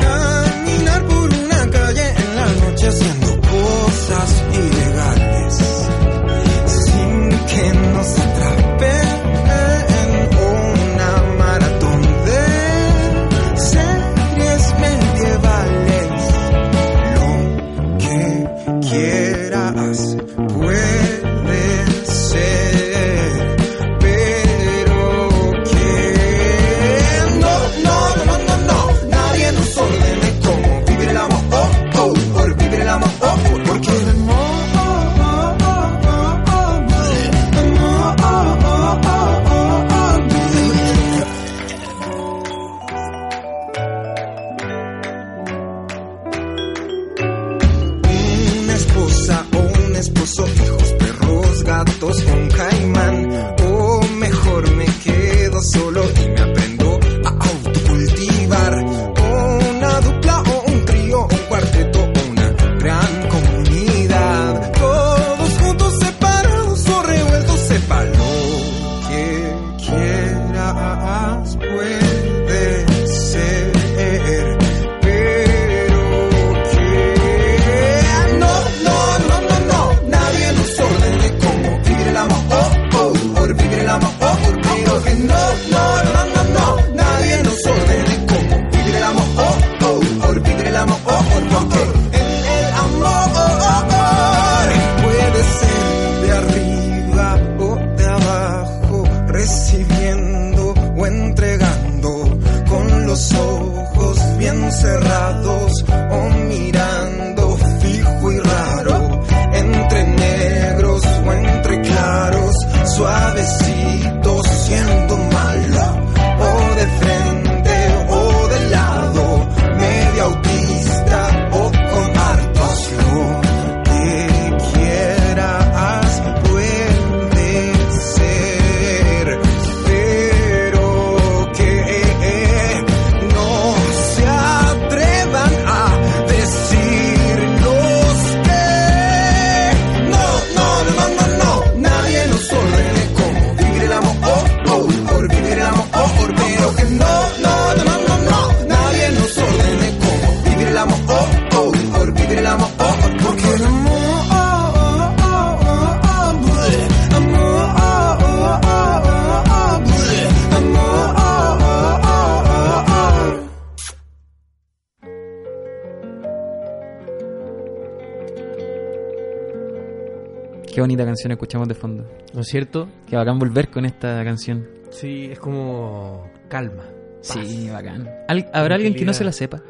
bonita canción escuchamos de fondo. ¿No es cierto? Qué bacán volver con esta canción. Sí, es como calma. Sí, bacán. ¿Al- ¿Habrá alguien que no se la sepa?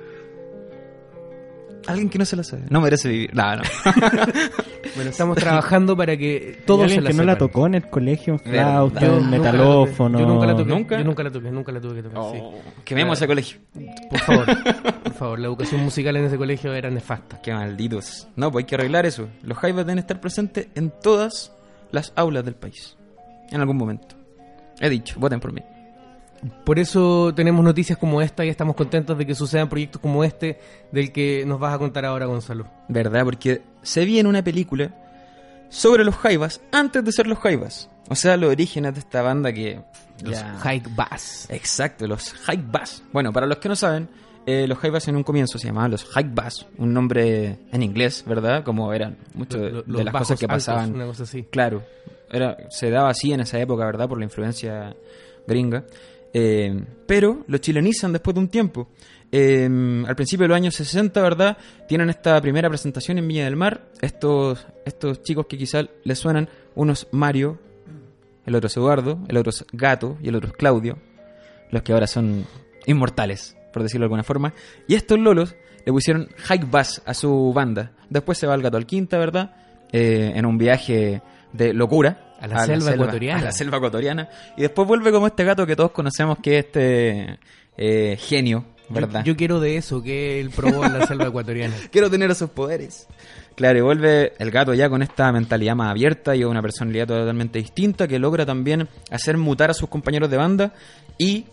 Alguien que no se la sabe. No merece vivir. No, no. Bueno, estamos trabajando para que Todo todos se alguien la que no la tocó en el colegio, un Verdad. flauta, Yo metalófono. Yo nunca la toqué. ¿Nunca? Yo nunca la toqué, nunca la tuve que tocar. sí. Oh, quememos ese colegio. Por favor, por favor, la educación musical en ese colegio era nefasta. Qué malditos. No, pues hay que arreglar eso. Los jaivas deben estar presentes en todas las aulas del país. En algún momento. He dicho, voten por mí. Por eso tenemos noticias como esta y estamos contentos de que sucedan proyectos como este del que nos vas a contar ahora, Gonzalo. ¿Verdad? Porque se viene una película sobre los jaivas antes de ser los jaivas. O sea, los orígenes de esta banda que... Los Hike Bass. Exacto, los Hike Bass. Bueno, para los que no saben, eh, los Bass en un comienzo se llamaban los Hike Bass, un nombre en inglés, ¿verdad? Como eran muchas de, de las cosas que altos, pasaban. una cosa así. Claro, era, se daba así en esa época, ¿verdad? Por la influencia gringa. Eh, pero lo chilenizan después de un tiempo. Eh, al principio de los años 60, ¿verdad? Tienen esta primera presentación en Viña del Mar. Estos, estos chicos que quizás les suenan, unos Mario, el otro es Eduardo, el otro es Gato y el otro es Claudio. Los que ahora son inmortales, por decirlo de alguna forma. Y estos lolos le pusieron Hike Bass a su banda. Después se va el Gato al Quinta, ¿verdad? Eh, en un viaje de locura. A la selva ecuatoriana. A la selva ecuatoriana. Y después vuelve como este gato que todos conocemos que es este eh, genio ¿Verdad? Yo, yo quiero de eso, que él probó en la selva ecuatoriana. Quiero tener esos poderes. Claro, y vuelve el gato ya con esta mentalidad más abierta y una personalidad totalmente distinta que logra también hacer mutar a sus compañeros de banda y,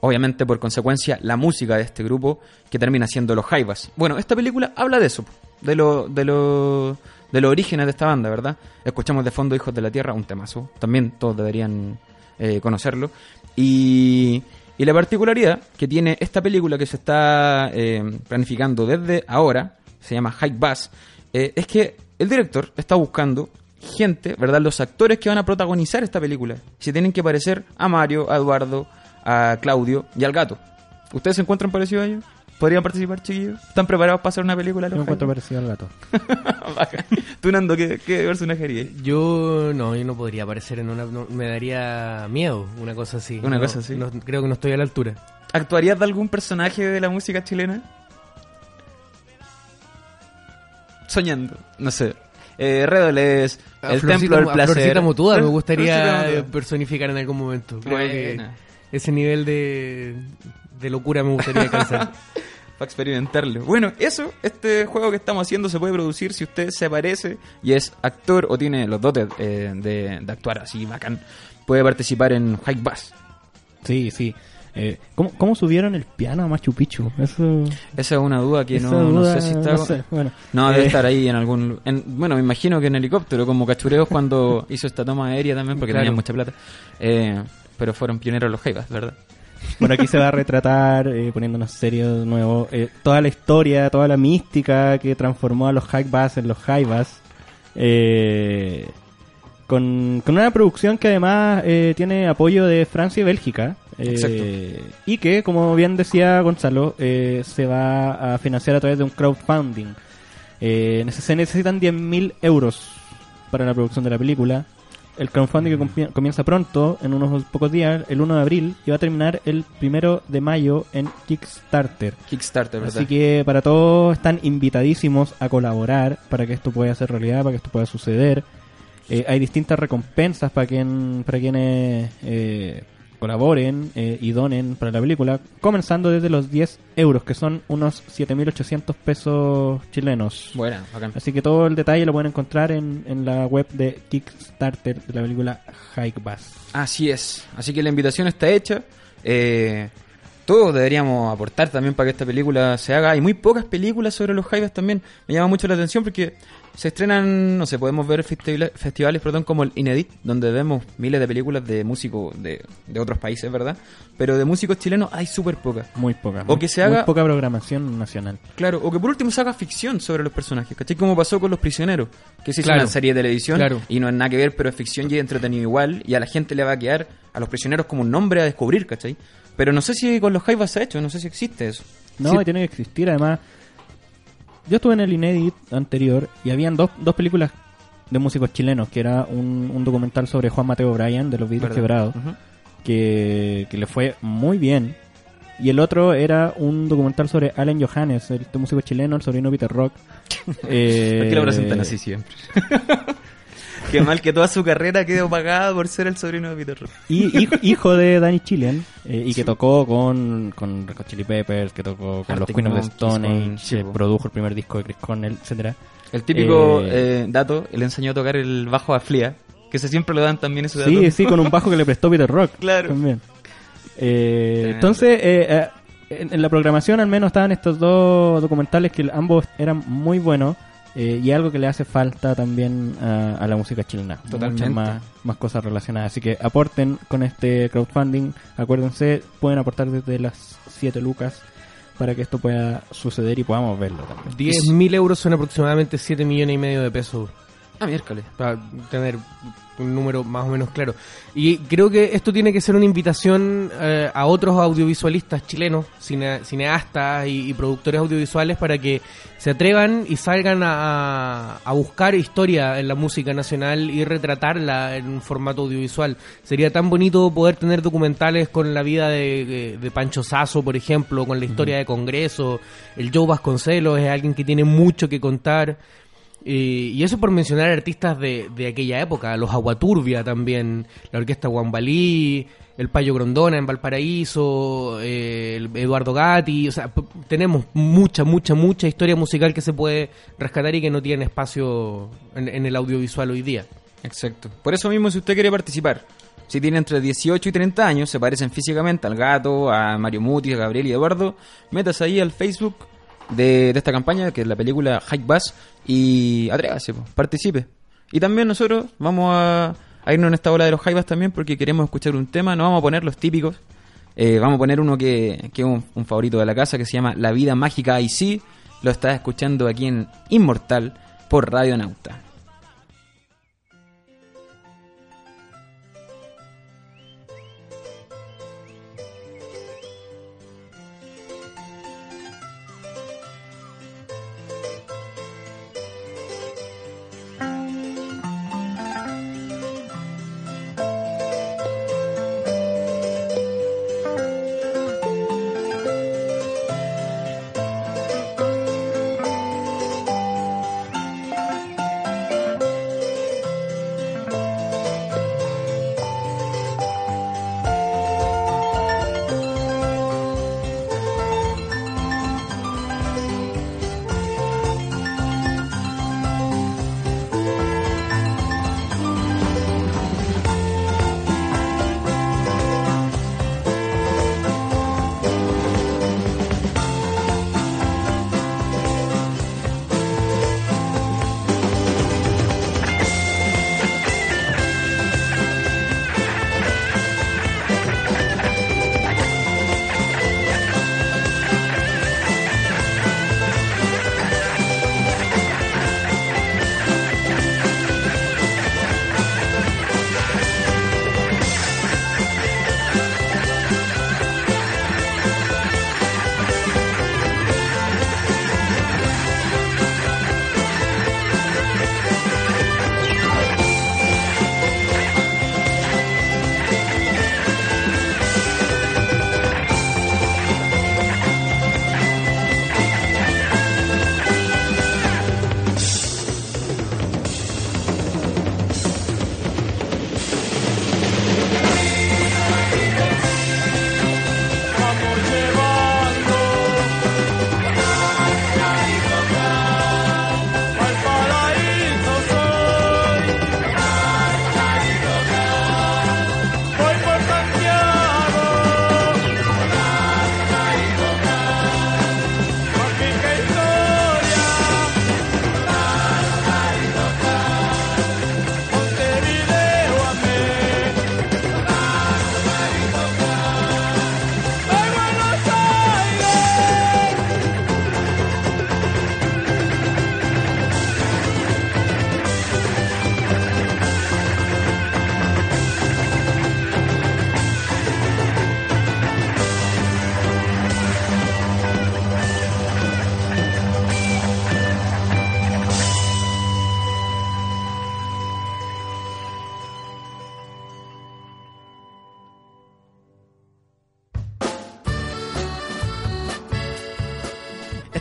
obviamente, por consecuencia, la música de este grupo que termina siendo los Jaivas. Bueno, esta película habla de eso, de lo, de lo, de los orígenes de esta banda, ¿verdad? Escuchamos de fondo Hijos de la Tierra, un temazo. También todos deberían eh, conocerlo. Y, la particularidad que tiene esta película que se está eh, planificando desde ahora, se llama High Bass, eh, es que el director está buscando gente, ¿verdad? Los actores que van a protagonizar esta película. Se tienen que parecer a Mario, a Eduardo, a Claudio y al gato. ¿Ustedes se encuentran parecidos a ellos? ¿Podrían participar, chiquillos? ¿Están preparados para hacer una película? Yo encuentro parecido al gato. Tú, Nando, ¿qué, qué personaje harías? Yo no, yo no podría aparecer en una... no, me daría miedo una cosa así. Una No, cosa así. no- creo que no estoy a la altura. ¿Actuarías de algún personaje de la música chilena? Soñando, no sé. Eh, Redoles, A el Florcita- Templo del a Placer. Florcita Mutuda me Flor- gustaría Florcita eh, personificar en algún momento. Creo que Buena. ese nivel de, de locura me gustaría alcanzar. Para experimentarlo. Bueno, eso, este juego que estamos haciendo se puede producir si usted se parece y es actor o tiene los dotes eh, de, de actuar así bacán. Puede participar en Hike Bass. Sí, sí. Eh, ¿cómo, ¿Cómo subieron el piano a Machu Picchu? Eso... Esa es una duda que no, sé si está. no sé, bueno. No, debe Eh, estar ahí en algún. en- bueno, me imagino que en helicóptero, como cachureos cuando hizo esta toma aérea también, porque Claro. tenían mucha plata. Eh, pero fueron pioneros los Jaivas, ¿verdad? Bueno, aquí se va a retratar, eh, poniéndonos serios de nuevo, eh, toda la historia, toda la mística que transformó a los High Bass en los Jaivas. Eh, con, con una producción que además eh, tiene apoyo de Francia y Bélgica. eh, Exacto. y que, como bien decía Gonzalo, se va a financiar a través de un crowdfunding. Se necesitan 10.000 euros para la producción de la película. El crowdfunding que comienza pronto, en unos pocos días, el 1 de abril, y va a terminar el primero de mayo en Kickstarter. Kickstarter, ¿verdad? Así que para todos están invitadísimos a colaborar para que esto pueda ser realidad, para que esto pueda suceder. Eh, hay distintas recompensas para quien para quienes eh, colaboren eh, y donen para la película, comenzando desde los 10 euros, que son unos 7.800 pesos chilenos. Bacán. Así que todo el detalle lo pueden encontrar en, en la web de Kickstarter de la película Hike Bass. Así es. Así que la invitación está hecha. Eh, todos deberíamos aportar también para que esta película se haga. Hay muy pocas películas sobre los Jaivas también. Me llama mucho la atención porque se estrenan, no sé, podemos ver festivales, festivales perdón, como el Inedit, donde vemos miles de películas de músicos de, de otros países, ¿verdad? Pero de músicos chilenos hay súper pocas. Muy poca. O muy- que se muy haga- poca programación nacional. Claro, o que por último se haga ficción sobre los personajes, ¿cachai? Como pasó con Los Prisioneros, que se hizo Claro. una serie de televisión Claro. y no es nada que ver, pero es ficción y es entretenido igual, y a la gente le va a quedar a Los Prisioneros como un nombre a descubrir, ¿cachai? Pero no sé si con los Jaivas se ha hecho, no sé si existe eso. No, Sí. tiene que existir. Además, yo estuve en el Inédit anterior y habían dos, dos películas de músicos chilenos, que era un, un documental sobre Juan Mateo Bryan de los Beatles. Quebrados, que, que le fue muy bien. Y el otro era un documental sobre Allen Johannes, el este músico chileno, el sobrino Peter Rock. Eh, ¿Por qué lo presentan así siempre? Qué mal que toda su carrera quedó pagada por ser el sobrino de Peter Rock. Y hijo, hijo de Danny Chilean, eh, y que tocó con, con Red Hot Chili Peppers, que tocó con los Queen of the Stone Age, sí, produjo el primer disco de Chris Cornell, etcétera El típico Eh, eh, dato, le enseñó a tocar el bajo a Flia, que se siempre lo dan también ese dato. Sí, sí, con un bajo que le prestó Peter Rock. Claro. También. Entonces, en, en la programación al menos estaban estos dos documentales que ambos eran muy buenos. Eh, y algo que le hace falta también a, a la música chilena. Totalmente. Muchas más, más cosas relacionadas. Así que aporten con este crowdfunding. Acuérdense, pueden aportar desde las 7 lucas para que esto pueda suceder y podamos verlo también. 10.000 euros son aproximadamente 7 millones y medio de pesos. Ah, miércoles. para tener un número más o menos claro. Y creo que esto tiene que ser una invitación eh, a otros audiovisualistas chilenos, cine- cineastas y, y productores audiovisuales para que se atrevan y salgan a, a buscar historia en la música nacional y retratarla en un formato audiovisual. Sería tan bonito poder tener documentales con la vida de, de- de Pancho Sasso, por ejemplo, con la historia de Congreso. El Joe Vasconcelos es alguien que tiene mucho que contar. Eh, y eso por mencionar artistas de, de aquella época, los Aguaturbia también, la orquesta Guambalí, el Payo Grondona en Valparaíso, eh, el Eduardo Gatti, o sea, tenemos mucha, mucha, mucha historia musical que se puede rescatar y que no tiene espacio en, el audiovisual hoy día. Exacto. Por eso mismo, si usted quiere participar, si tiene entre 18 y 30 años, se parecen físicamente al gato, a Mario Muti, a Gabriel y Eduardo, métase ahí al Facebook de, de esta campaña, que es la película Hike Bus, y atrévase, participe. Y también nosotros vamos a, irnos en esta ola de los Bus también, porque queremos escuchar un tema, no vamos a poner los típicos, eh, vamos a poner uno que, que es un, un favorito de la casa, que se llama La Vida Mágica y sí, lo estás escuchando aquí en Inmortal por Radio Nauta.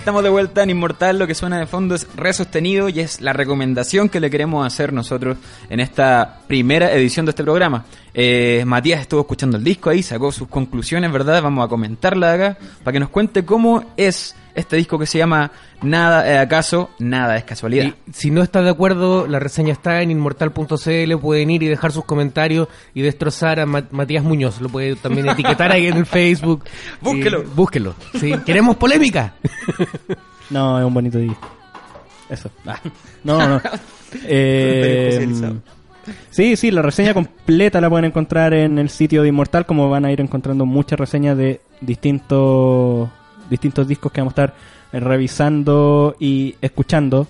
Estamos de vuelta en Inmortal, lo que suena de fondo es re sostenido y es la recomendación que le queremos hacer nosotros en esta primera edición de este programa. Eh, Matías estuvo escuchando el disco ahí, sacó sus conclusiones, ¿verdad? Vamos a comentarla acá para que nos cuente cómo es este disco que se llama Nada es acaso, nada es casualidad. Y si no está de acuerdo, la reseña está en inmortal.cl, pueden ir y dejar sus comentarios y destrozar a Ma- Matías Muñoz. Lo puede también etiquetar ahí en el Facebook. Búsquelo. Y búsquelo. ¿sí? ¿Queremos polémica? No, es un bonito disco. Eso. Ah, No, no. Eh, sí, sí, la reseña completa la pueden encontrar en el sitio de Inmortal, como van a ir encontrando muchas reseñas de distintos distintos discos que vamos a estar eh, revisando y escuchando.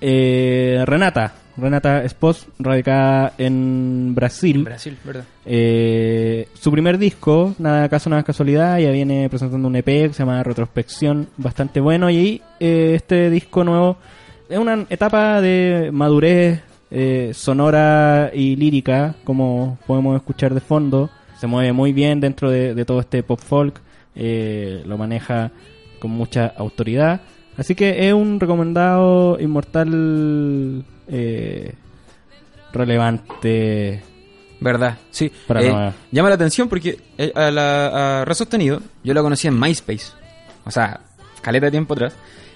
Eh, Renata, Renata Espos, radicada en Brasil. Brasil, ¿verdad? Eh, su primer disco, nada acaso nada casualidad, ya viene presentando un EP que se llama Retrospección, bastante bueno. Y eh, este disco nuevo es una etapa de madurez eh, sonora y lírica, como podemos escuchar de fondo. Se mueve muy bien dentro de, de todo este pop folk, eh, lo maneja con mucha autoridad. Así que es un recomendado inmortal eh, relevante. ¿Verdad? Sí. Para Eh, no- llama la atención porque eh, a la a yo la conocí en MySpace. O sea, caleta de tiempo atrás.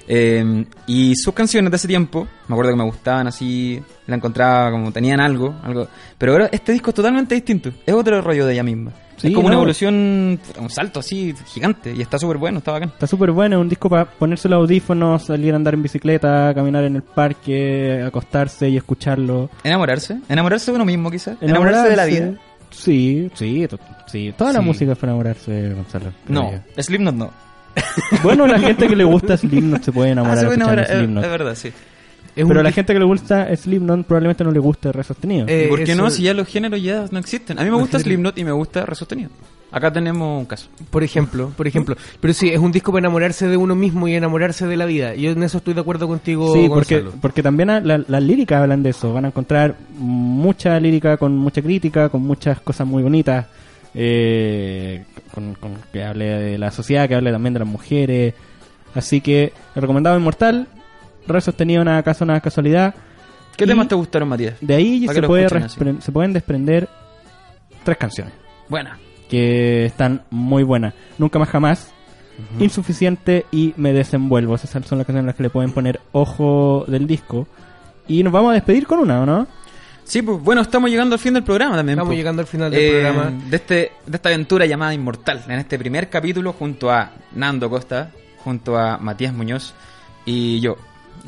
Eh, y sus canciones de ese tiempo, me acuerdo que me gustaban así, la encontraba como tenían algo, algo. Pero ahora este disco es totalmente distinto. Es otro rollo de ella misma. Sí, es como una evolución, un salto así gigante. Y está súper bueno, está bacán. Está súper bueno, es un disco para ponerse los audífonos, salir a andar en bicicleta, caminar en el parque, acostarse y escucharlo. Enamorarse. Enamorarse de uno mismo, quizás. Enamorarse, de la vida. Sí, sí, sí. Toda la música es para enamorarse, Gonzalo. No. Slipknot no. Bueno, la gente que le gusta Slipknot se puede enamorar Ah, se puede enamorar, es verdad, sí. Pero a la gente que le gusta Slipknot probablemente no le guste Re Sostenido. Eh, ¿Y por qué eso- no? Si ya los géneros ya no existen. A mí me gusta Slipknot y me gusta Resostenido. Acá tenemos un caso. Por ejemplo, por ejemplo. Pero sí, es un disco para enamorarse de uno mismo y enamorarse de la vida. Yo en eso estoy de acuerdo contigo, Sí, porque, Gonzalo. porque también a- la- las líricas hablan de eso. Van a encontrar mucha lírica con mucha crítica, con muchas cosas muy bonitas. eh, con, con- que hable de la sociedad, que hable también de las mujeres. Así que, el recomendado Inmortal, re sostenido nada caso, nada casualidad. ¿Qué Y temas te gustaron, Matías? De ahí se, puede escuchen se pueden desprender tres canciones Buena. que están muy buenas. Nunca más jamás. Insuficiente y me desenvuelvo. Esas son las canciones en las que le pueden poner ojo del disco. Y nos vamos a despedir con una, ¿o no? Sí, pues bueno, estamos llegando al fin del programa también. Estamos pues. llegando al final del Eh, programa. De, este, de esta aventura llamada Inmortal. En este primer capítulo, junto a Nando Costa, junto a Matías Muñoz y yo.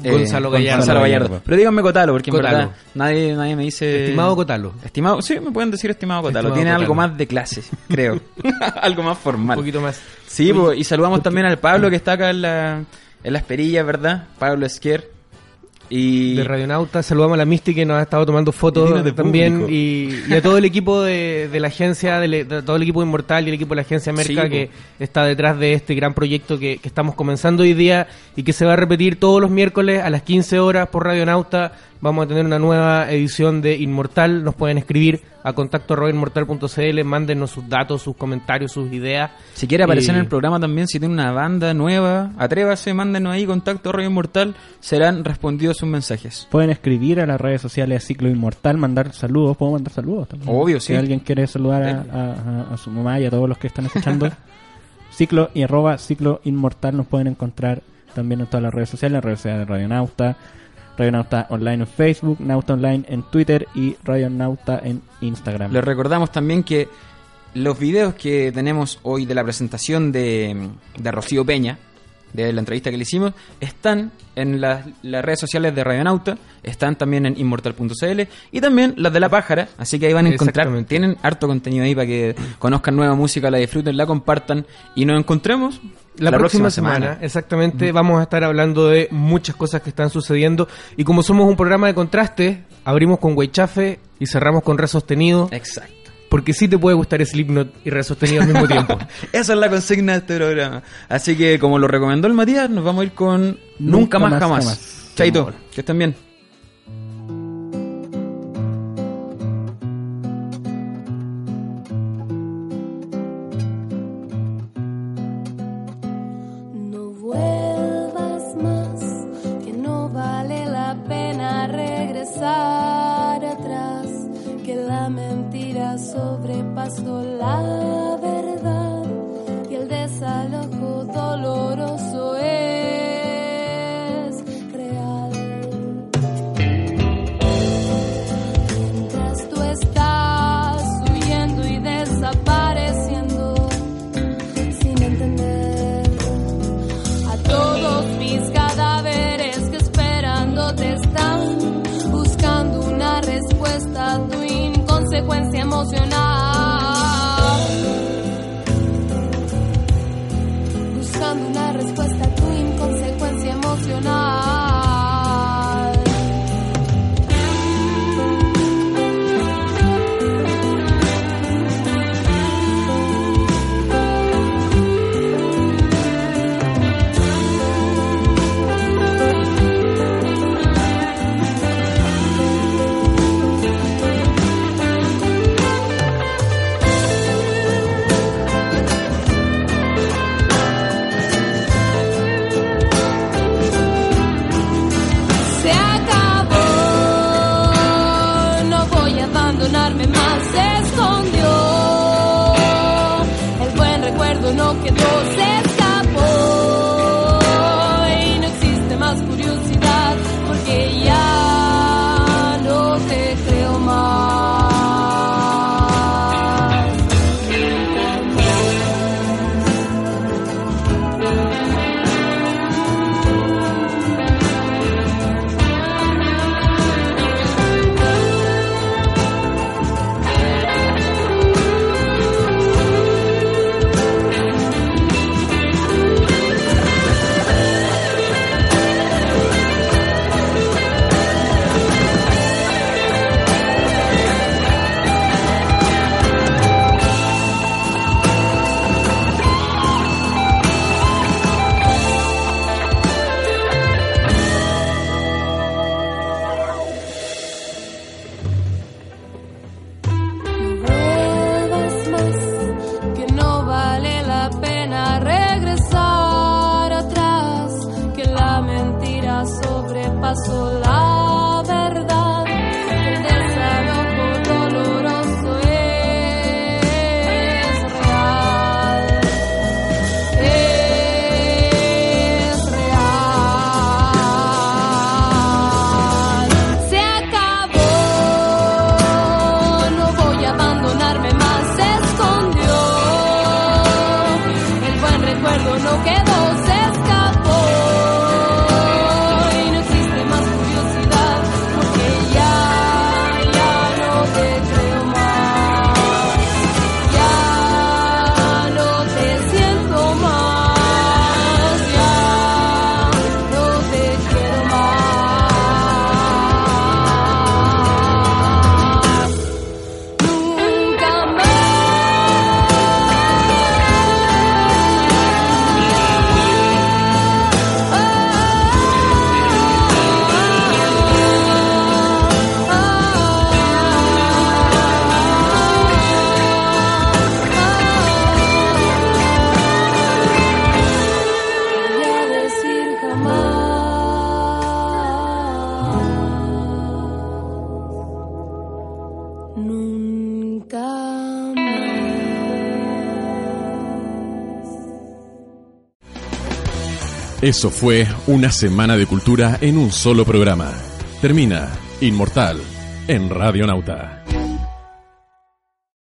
Eh, Gonzalo Gallardo. Gonzalo Gallardo. Pero díganme Cotalo, porque en verdad nadie, nadie me dice. Estimado Cotalo. Estimado, sí, me pueden decir estimado Cotalo. Estimado Tiene Cotalo. algo más de clase, creo. algo más Un formal. poquito más. Sí, pues, y saludamos también al Pablo que está acá en, la, en las perillas, ¿verdad? Pablo Esquer. Y de Radionauta. Saludamos a la Misty que nos ha estado tomando fotos también y, y a todo el equipo de, de la agencia, de, de todo el equipo de Inmortal y el equipo de la agencia Merca Sí, que está detrás de este gran proyecto que, que estamos comenzando hoy día y que se va a repetir todos los miércoles a las 15 horas por Radionauta. Vamos a tener una nueva edición de Inmortal. Nos pueden escribir a contacto arroba inmortal.cl, mándenos sus datos, sus comentarios, sus ideas. Si quiere aparecer en el programa también, si tiene una banda nueva, atrévase, mándenos ahí contacto inmortal, serán respondidos sus mensajes. Pueden escribir a las redes sociales Ciclo Inmortal, mandar saludos. ¿Puedo mandar saludos también? Obvio, Si sí. alguien quiere saludar a, a- a- a su mamá y a todos los que están escuchando, Ciclo y arroba Ciclo Inmortal nos pueden encontrar también en todas las redes sociales, en las redes sociales de Radio Nauta, Radio Nauta Online en Facebook, Nauta Online en Twitter y Radio Nauta en Instagram. Les recordamos también que los videos que tenemos hoy de la presentación de, de Rocío Peña, de la entrevista que le hicimos, están en las, las redes sociales de Radionauta, están también en inmortal.cl y también las de La Pájara, así que ahí van a encontrar, tienen harto contenido ahí para que conozcan nueva música, la disfruten, la compartan y nos encontremos La, próxima, semana, exactamente, vamos a estar hablando de muchas cosas que están sucediendo. Y como somos un programa de contraste, abrimos con Weichafe y cerramos con Re Sostenido. Exacto. Porque sí te puede gustar Slipknot y Re Sostenido al mismo tiempo. Esa es la consigna de este programa. Así que, como lo recomendó el Matías, nos vamos a ir con Nunca, más, jamás. Chaito, que estén bien. Sobrepasó Eso fue una semana de cultura en un solo programa. Termina Inmortal en Radio Nauta.